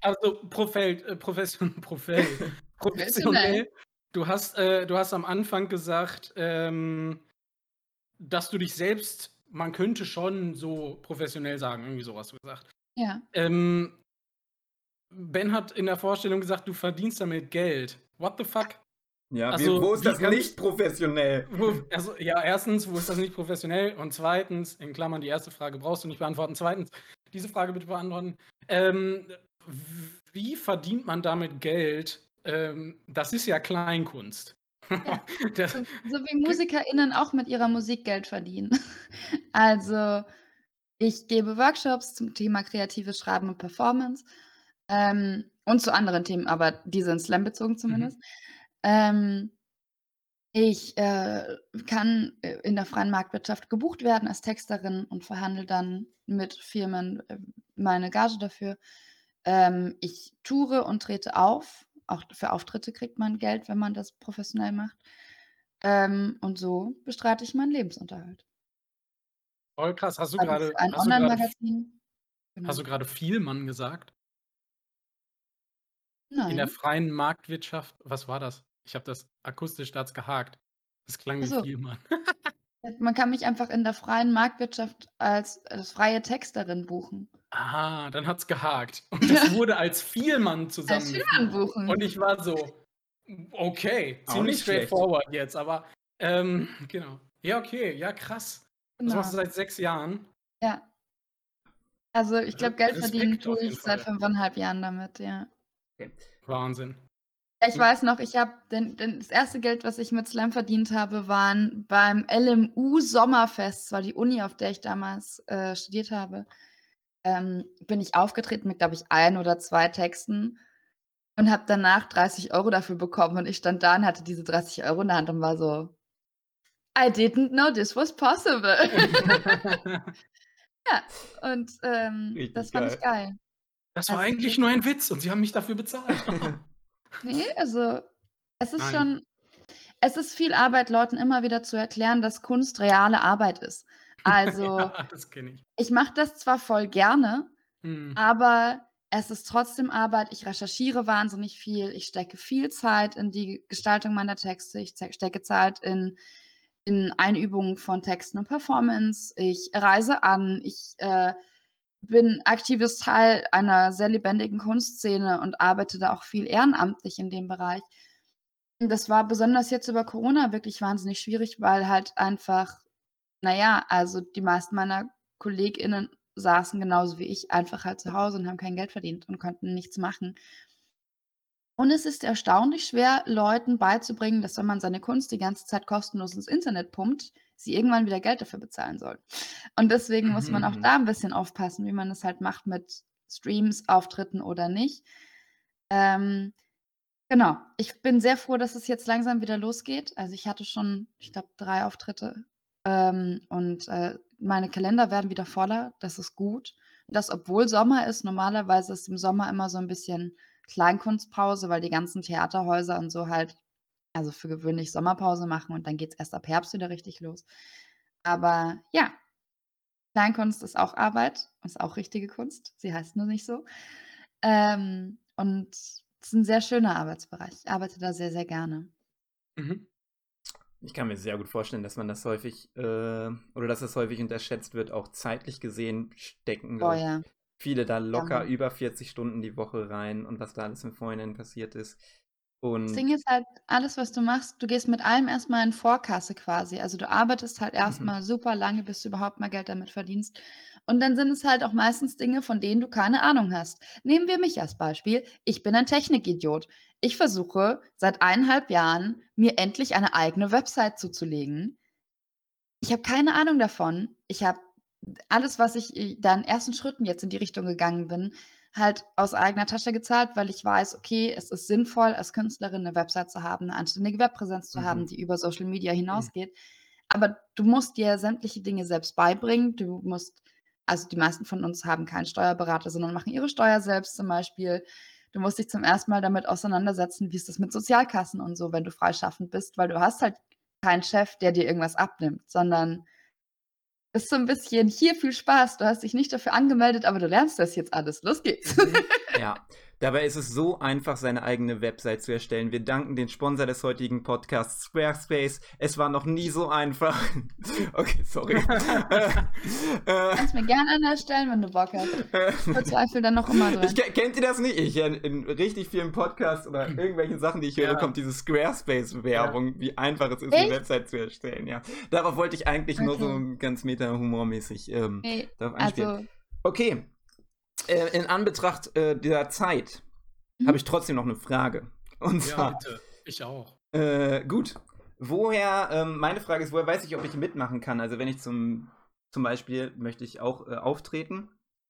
also Profel, äh, Profession, Profel, professionell. Du hast, äh, du hast am Anfang gesagt, ähm, dass du dich selbst, man könnte schon so professionell sagen, irgendwie sowas du gesagt. Ja. Ähm, ben hat in der Vorstellung gesagt, du verdienst damit Geld. What the fuck? Ja, also, wo ist das nicht professionell? Wo, also, ja, erstens, wo ist das nicht professionell? Und zweitens, in Klammern, die erste Frage brauchst du nicht beantworten. Zweitens, diese Frage bitte beantworten. Ähm, wie verdient man damit Geld? Ähm, das ist ja Kleinkunst. Ja. so, so wie MusikerInnen auch mit ihrer Musik Geld verdienen. Also, ich gebe Workshops zum Thema kreatives Schreiben und Performance ähm, und zu anderen Themen, aber die sind Slam bezogen zumindest. Mhm. Ähm, ich äh, kann äh, in der freien Marktwirtschaft gebucht werden als Texterin und verhandle dann mit Firmen äh, meine Gage dafür. Ähm, ich toure und trete auf. Auch für Auftritte kriegt man Geld, wenn man das professionell macht. Ähm, und so bestreite ich meinen Lebensunterhalt. Voll krass. Hast du Also gerade ein Online-Magazin. hast du Genau. gerade Vielmann gesagt? In der Nein. freien Marktwirtschaft, was war das? Ich habe das akustisch da gehakt. Das klang wie so. Vielmann. Man kann mich einfach in der freien Marktwirtschaft als, als freie Texterin buchen. Ah, dann hat's gehakt. Und das wurde als Vielmann Als zusammengeführt. Schülern buchen. Und ich war so, okay, Auch ziemlich straightforward jetzt, aber ähm, genau. Ja, okay, ja, krass. Das Genau. machst du seit sechs Jahren. Ja. Also ich glaube, Geld Respekt verdienen tue ich seit fünfeinhalb Jahren damit, ja. Wahnsinn. Ja, Ich weiß noch, ich habe den, den, das erste Geld, was ich mit Slam verdient habe, waren beim LMU Sommerfest, das war die Uni, auf der ich damals äh, studiert habe. Ähm, bin ich aufgetreten mit, glaube ich, ein oder zwei Texten und habe danach 30 Euro dafür bekommen. Und ich stand da und hatte diese 30 Euro in der Hand und war so, I didn't know this was possible. ja, und ähm, das fand ich geil. Das war Also, eigentlich nur ein Witz und sie haben mich dafür bezahlt. Nee, also es ist Nein. schon es ist viel Arbeit, Leuten immer wieder zu erklären, dass Kunst reale Arbeit ist. Also, Ja, das kenne ich. ich mache das zwar voll gerne, Mhm. aber es ist trotzdem Arbeit. Ich recherchiere wahnsinnig viel. Ich stecke viel Zeit in die Gestaltung meiner Texte. Ich stecke Zeit in in Einübungen von Texten und Performance. Ich reise an. Ich, äh, bin aktives Teil einer sehr lebendigen Kunstszene und arbeite da auch viel ehrenamtlich in dem Bereich. Das war besonders jetzt über Corona wirklich wahnsinnig schwierig, weil halt einfach na ja, also die meisten meiner KollegInnen saßen genauso wie ich einfach halt zu Hause und haben kein Geld verdient und konnten nichts machen. Und es ist erstaunlich schwer, Leuten beizubringen, dass wenn man seine Kunst die ganze Zeit kostenlos ins Internet pumpt, sie irgendwann wieder Geld dafür bezahlen soll. Und deswegen muss man auch Mhm. da ein bisschen aufpassen, wie man es halt macht mit Streams, Auftritten oder nicht. Ähm, genau. Ich bin sehr froh, dass es jetzt langsam wieder losgeht. Also, ich hatte schon, ich glaube, 3 Auftritte, ähm, und, äh, meine Kalender werden wieder voller. Das ist gut. Das, obwohl Sommer ist. Normalerweise ist im Sommer immer so ein bisschen Kleinkunstpause, weil die ganzen Theaterhäuser und so halt also, für gewöhnlich Sommerpause machen und dann geht's erst ab Herbst wieder richtig los. Aber ja, Kleinkunst ist auch Arbeit, ist auch richtige Kunst. Sie heißt nur nicht so. Ähm, und es ist 'n sehr schöner Arbeitsbereich. Ich arbeite da sehr, sehr gerne. Mhm. Ich kann mir sehr gut vorstellen, dass man das häufig, äh oder dass das häufig unterschätzt wird, auch zeitlich gesehen stecken, Oh ja. viele da locker Mann. über 40 Stunden die Woche rein und was da alles im Vorhinein passiert ist. Das Und Ding ist halt, alles, was du machst du gehst mit allem erst mal in Vorkasse quasi. Also, du arbeitest halt erst Mhm. mal super lange, bis du überhaupt mal Geld damit verdienst. Und dann sind es halt auch meistens Dinge, von denen du keine Ahnung hast. Nehmen wir mich als Beispiel. Ich bin ein Technikidiot. Ich versuche seit 1,5 Jahren, mir endlich eine eigene Website zuzulegen. Ich habe keine Ahnung davon. Ich habe alles, was ich äh, da in ersten Schritten jetzt in die Richtung gegangen bin, halt aus eigener Tasche gezahlt, weil ich weiß, okay, es ist sinnvoll, als Künstlerin 'ne Website zu haben, 'ne anständige Webpräsenz zu haben, Mhm. die über Social Media Mhm. hinausgeht. Aber du musst dir sämtliche Dinge selbst beibringen. Du musst also, die meisten von uns haben keinen Steuerberater, sondern machen ihre Steuer selbst zum Beispiel. Du musst dich zum ersten Mal damit auseinandersetzen, wie ist das mit Sozialkassen und so, wenn du freischaffend bist, weil du hast halt keinen Chef, der dir irgendwas abnimmt, sondern ist so 'n bisschen: „Hier, viel Spaß. Du hast dich nicht dafür angemeldet, aber du lernst das jetzt alles. Los geht's.“ Mhm. Ja, dabei ist es so einfach, seine eigene Website zu erstellen. Wir danken den Sponsor des heutigen Podcasts, Squarespace. Es war noch nie so einfach. Okay, sorry. Äh, äh, Kannst mir gerne einer erstellen, wenn du Bock hast. Ich verzweifle dann noch immer dran. Ich, ke- kennt ihr das nicht? Ich in, in richtig vielen Podcasts oder irgendwelchen Sachen, die ich höre, Ja. kommt diese Squarespace-Werbung, wie einfach es ist, eine Echt? Website zu erstellen. Ja, darauf wollte ich eigentlich nur so Okay. ganz meta-humormäßig ähm, Ne, darauf einspielen. also Okay, äh, in Anbetracht äh, dieser Zeit Mhm. habe ich trotzdem noch eine Frage. Und Ja, zwar, bitte. Ich auch. äh, gut, woher, ähm, meine Frage ist, woher weiß ich, ob ich mitmachen kann? Also wenn ich zum, zum Beispiel, möchte ich auch äh, auftreten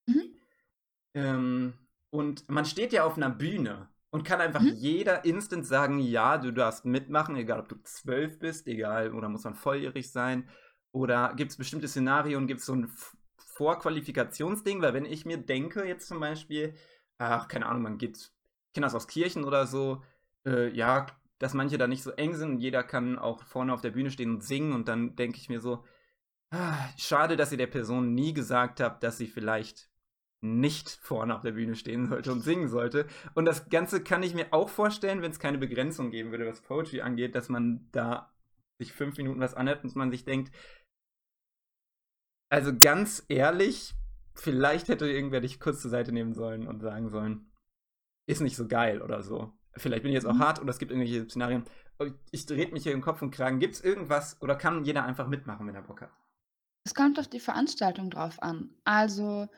Mhm. ähm, und man steht ja auf einer Bühne und kann einfach Mhm. jeder instant sagen, ja, du darfst mitmachen, egal ob du zwölf bist, egal, oder muss man volljährig sein, oder gibt es bestimmte Szenarien, gibt es so ein Vorqualifikationsding, weil wenn ich mir denke, jetzt zum Beispiel, ach, keine Ahnung, man geht, das aus Kirchen oder so, äh, ja, dass manche da nicht so eng sind und jeder kann auch vorne auf der Bühne stehen und singen und dann denke ich mir so, ah, schade, dass ihr der Person nie gesagt habt, dass sie vielleicht nicht vorne auf der Bühne stehen sollte und singen sollte. Und das Ganze kann ich mir auch vorstellen, wenn es keine Begrenzung geben würde, was Poetry angeht, dass man da sich fünf Minuten was anhört und man sich denkt, also ganz ehrlich, vielleicht hätte irgendwer dich kurz zur Seite nehmen sollen und sagen sollen, ist nicht so geil oder so. Vielleicht bin ich jetzt auch Mhm. hart oder es gibt irgendwelche Szenarien. Ich drehe mich hier im Kopf und Kragen. Gibt es irgendwas oder kann jeder einfach mitmachen, wenn er Bock hat? Es kommt auf die Veranstaltung drauf an. Also,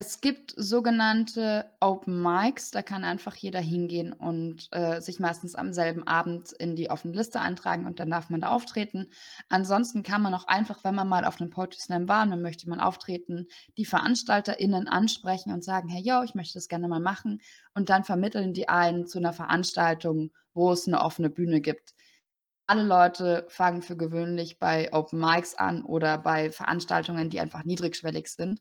es gibt sogenannte Open Mics, da kann einfach jeder hingehen und, äh, sich meistens am selben Abend in die offene Liste eintragen und dann darf man da auftreten. Ansonsten kann man auch einfach, wenn man mal auf 'nem Poetry Slam war und dann möchte man auftreten, die VeranstalterInnen ansprechen und sagen: „Hey, yo, ich möchte das gerne mal machen.“ Und dann vermitteln die einen zu 'ner Veranstaltung, wo es 'ne offene Bühne gibt. Alle Leute fangen für gewöhnlich bei Open Mics an oder bei Veranstaltungen, die einfach niedrigschwellig sind.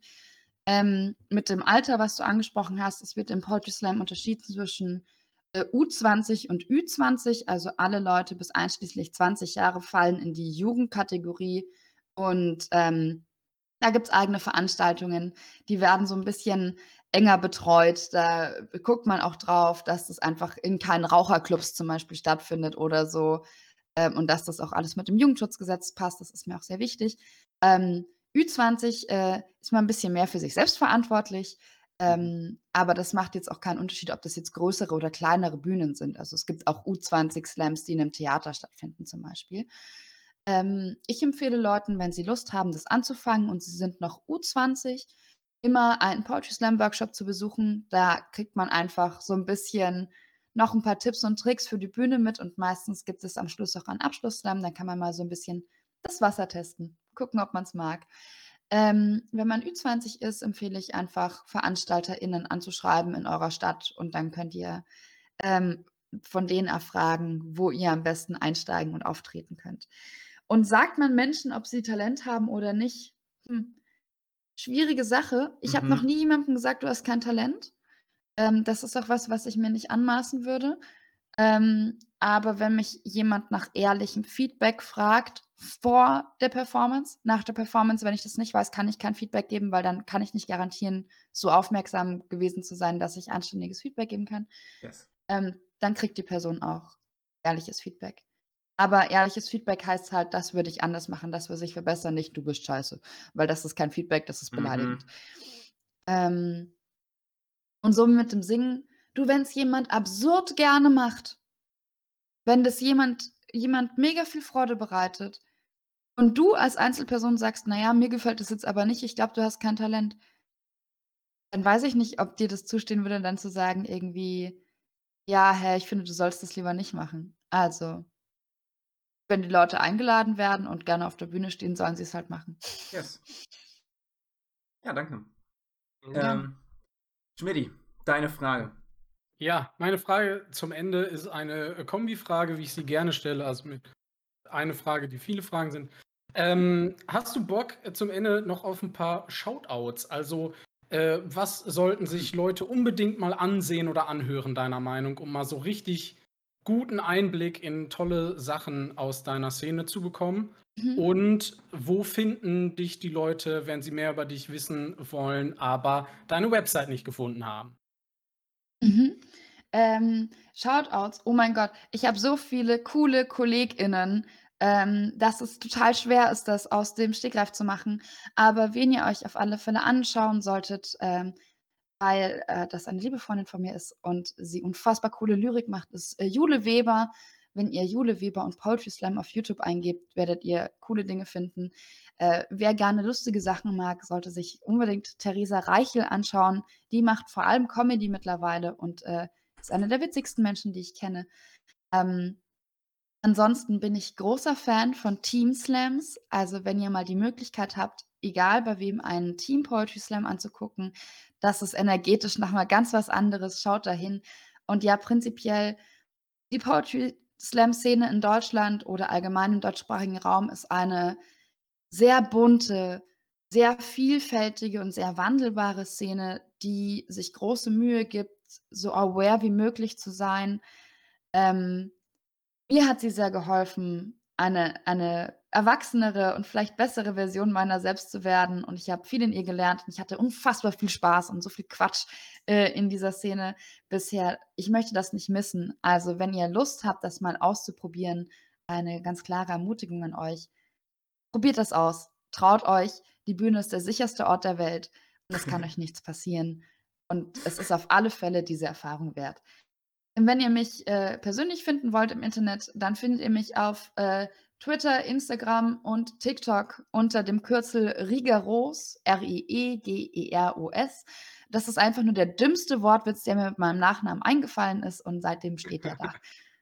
Ähm, mit dem Alter, was du angesprochen hast, es wird im Poetry Slam unterschieden zwischen äh, U20 und Ü20, also alle Leute bis einschließlich 20 Jahre fallen in die Jugendkategorie. Und ähm, da gibt es eigene Veranstaltungen, die werden so ein bisschen enger betreut. Da guckt man auch drauf, dass das einfach in keinen Raucherclubs zum Beispiel stattfindet oder so. Ähm, und dass das auch alles mit dem Jugendschutzgesetz passt. Das ist mir auch sehr wichtig. Ähm, Ü20 äh, ist mal ein bisschen mehr für sich selbst verantwortlich. Ähm, aber das macht jetzt auch keinen Unterschied, ob das jetzt größere oder kleinere Bühnen sind. Also es gibt auch U20-Slams, die in einem Theater stattfinden zum Beispiel. Ähm, ich empfehle Leuten, wenn sie Lust haben, das anzufangen und sie sind noch U20, immer einen Poetry Slam Workshop zu besuchen. Da kriegt man einfach so ein bisschen noch ein paar Tipps und Tricks für die Bühne mit und meistens gibt es am Schluss auch einen Abschlussslam. Dann kann man mal so ein bisschen das Wasser testen, gucken, ob man es mag. Ähm, wenn man Ü20 ist, empfehle ich einfach, VeranstalterInnen anzuschreiben in eurer Stadt und dann könnt ihr ähm, von denen erfragen, wo ihr am besten einsteigen und auftreten könnt. Und sagt man Menschen, ob sie Talent haben oder nicht? Hm. Schwierige Sache. Ich mhm. habe noch nie jemandem gesagt, du hast kein Talent. Ähm, das ist auch was, was ich mir nicht anmaßen würde. Ähm, aber wenn mich jemand nach ehrlichem Feedback fragt vor der Performance, nach der Performance, wenn ich das nicht weiß, kann ich kein Feedback geben, weil dann kann ich nicht garantieren, so aufmerksam gewesen zu sein, dass ich anständiges Feedback geben kann. Yes. Ähm, dann kriegt die Person auch ehrliches Feedback. Aber ehrliches Feedback heißt halt, das würde ich anders machen, das würde ich verbessern, nicht du bist scheiße. Weil das ist kein Feedback, das ist beleidigend. Mhm. Ähm, und so mit dem Singen, du, wenn es jemand absurd gerne macht, wenn das jemand, jemand mega viel Freude bereitet und du als Einzelperson sagst, naja, mir gefällt das jetzt aber nicht, ich glaube, du hast kein Talent, dann weiß ich nicht, ob dir das zustehen würde, dann zu sagen, irgendwie, ja, hä, ich finde, du sollst das lieber nicht machen. Also, wenn die Leute eingeladen werden und gerne auf der Bühne stehen, sollen sie es halt machen. Yes. Ja, danke. Ja. Ähm, Schmidti, deine Frage. Ja, meine Frage zum Ende ist eine äh, Kombifrage, wie ich sie gerne stelle. Also mit eine Frage, die viele Fragen sind. Ähm, hast du Bock äh, zum Ende noch auf ein paar Shoutouts? Also, äh, was sollten sich Leute unbedingt mal ansehen oder anhören, deiner Meinung, um mal so richtig guten Einblick in tolle Sachen aus deiner Szene zu bekommen? Mhm. Und wo finden dich die Leute, wenn sie mehr über dich wissen wollen, aber deine Website nicht gefunden haben? Mhm. Ähm, Shoutouts, oh mein Gott, ich habe so viele coole KollegInnen, ähm, dass es total schwer ist, das aus dem Stegreif zu machen. Aber wen ihr euch auf alle Fälle anschauen solltet, ähm, weil äh, das eine liebe Freundin von mir ist und sie unfassbar coole Lyrik macht, ist äh, Jule Weber. Wenn ihr Jule Weber und Poetry Slam auf YouTube eingebt, werdet ihr coole Dinge finden. Äh, wer gerne lustige Sachen mag, sollte sich unbedingt Theresa Reichel anschauen. Die macht vor allem Comedy mittlerweile und äh, ist eine der witzigsten Menschen, die ich kenne. Ähm, ansonsten bin ich großer Fan von Team Slams. Also wenn ihr mal die Möglichkeit habt, egal bei wem einen Team Poetry Slam anzugucken, das ist energetisch nochmal ganz was anderes. Schaut dahin. Und ja, prinzipiell die Poetry Slam-Szene in Deutschland oder allgemein im deutschsprachigen Raum ist eine sehr bunte, sehr vielfältige und sehr wandelbare Szene, die sich große Mühe gibt, so aware wie möglich zu sein. Ähm, mir hat sie sehr geholfen, eine, eine erwachsenere und vielleicht bessere Version meiner selbst zu werden. Und ich habe viel in ihr gelernt und ich hatte unfassbar viel Spaß und so viel Quatsch äh, in dieser Szene bisher. Ich möchte das nicht missen. Also, wenn ihr Lust habt, das mal auszuprobieren, eine ganz klare Ermutigung an euch. Probiert das aus. Traut euch. Die Bühne ist der sicherste Ort der Welt und es kann euch nichts passieren. Und es ist auf alle Fälle diese Erfahrung wert. Und wenn ihr mich äh, persönlich finden wollt im Internet, dann findet ihr mich auf äh, Twitter, Instagram und TikTok unter dem Kürzel Rigeros, R-I-E-G-E-R-O-S. Das ist einfach nur der dümmste Wortwitz, der mir mit meinem Nachnamen eingefallen ist und seitdem steht er da.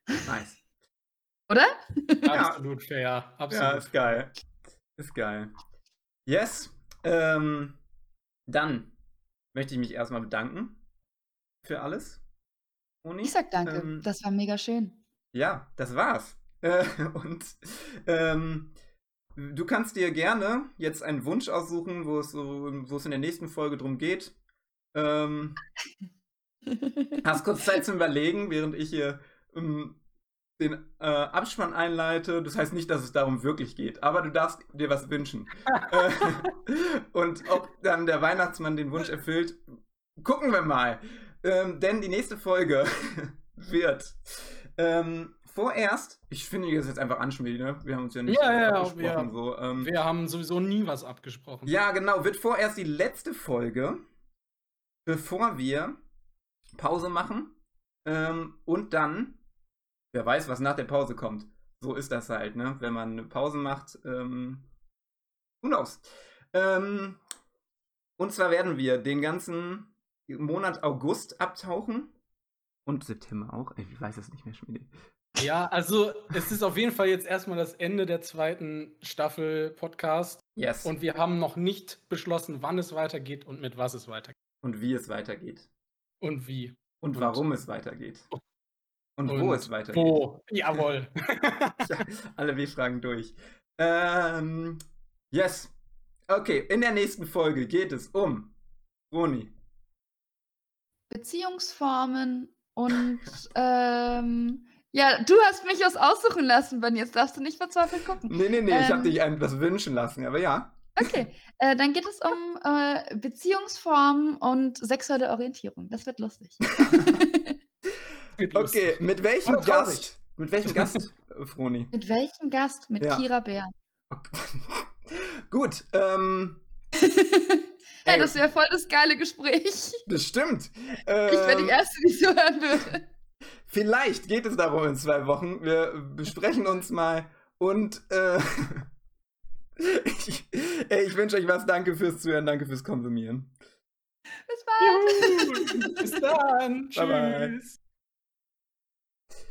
Nice. Oder? Absolut fair. Absolut. Ja, ist geil. Ist geil. Yes. Ähm, dann möchte ich mich erstmal bedanken für alles. Moni. Ich sag danke. Ähm, das war mega schön. Ja, das war's. Äh, und ähm, du kannst dir gerne jetzt einen Wunsch aussuchen, wo es so, wo es in der nächsten Folge drum geht. Ähm, Hast kurz Zeit zum Überlegen, während ich hier ähm, den äh, Abspann einleite. Das heißt nicht, dass es darum wirklich geht, aber du darfst dir was wünschen. Äh, und ob dann der Weihnachtsmann den Wunsch erfüllt, gucken wir mal. Ähm, denn die nächste Folge wird ähm, vorerst, ich finde das jetzt einfach anschmieden, ne? Wir haben uns ja nicht Ja, ja, abgesprochen. ja. So, ähm, Wir haben sowieso nie was abgesprochen. ja, genau, wird vorerst die letzte Folge, bevor wir Pause machen. Ähm, und dann, wer weiß, was nach der Pause kommt. So ist das halt, ne? Wenn man eine Pause macht, ähm, who knows. Ähm, und zwar werden wir den ganzen Monat August abtauchen. Und September auch. Ich weiß es nicht mehr, Schmiede. Ja, also es ist auf jeden Fall jetzt erstmal das Ende der zweiten Staffel Podcast Yes. Und, und wir haben noch nicht beschlossen, wann es weitergeht und mit was es weitergeht und wie es weitergeht. und wie. Und, Und- warum es weitergeht. Und, wo Und es weitergeht. Wo? Jawohl. Ja, alle W-Fragen durch. Ähm, yes. Okay, in der nächsten Folge geht es um Roni. Beziehungsformen und ähm, ja, du hast mich was aussuchen lassen, Ben. Jetzt darfst du nicht verzweifelt gucken. Nee, nee, nee, ich habe Ähm. dich etwas wünschen lassen, aber ja. Okay, äh, dann geht es um äh, Beziehungsformen und sexuelle Orientierung. Das wird lustig. Okay, mit welchem traurig. Gast? Mit welchem Gast, äh, Froni? Mit welchem Gast? Mit Ja. Kira Bär. Gut, ähm, Hey, Ey. das wäre voll das geile Gespräch. das stimmt. Ich wäre die Ähm, Erste, die so hören würde. Vielleicht geht es darum in zwei Wochen. Wir besprechen uns mal und äh, ich, ey, ich wünsche euch was. Danke fürs Zuhören, danke fürs Konsumieren. Bis bald. Juhu. Bis dann. Bye, bye.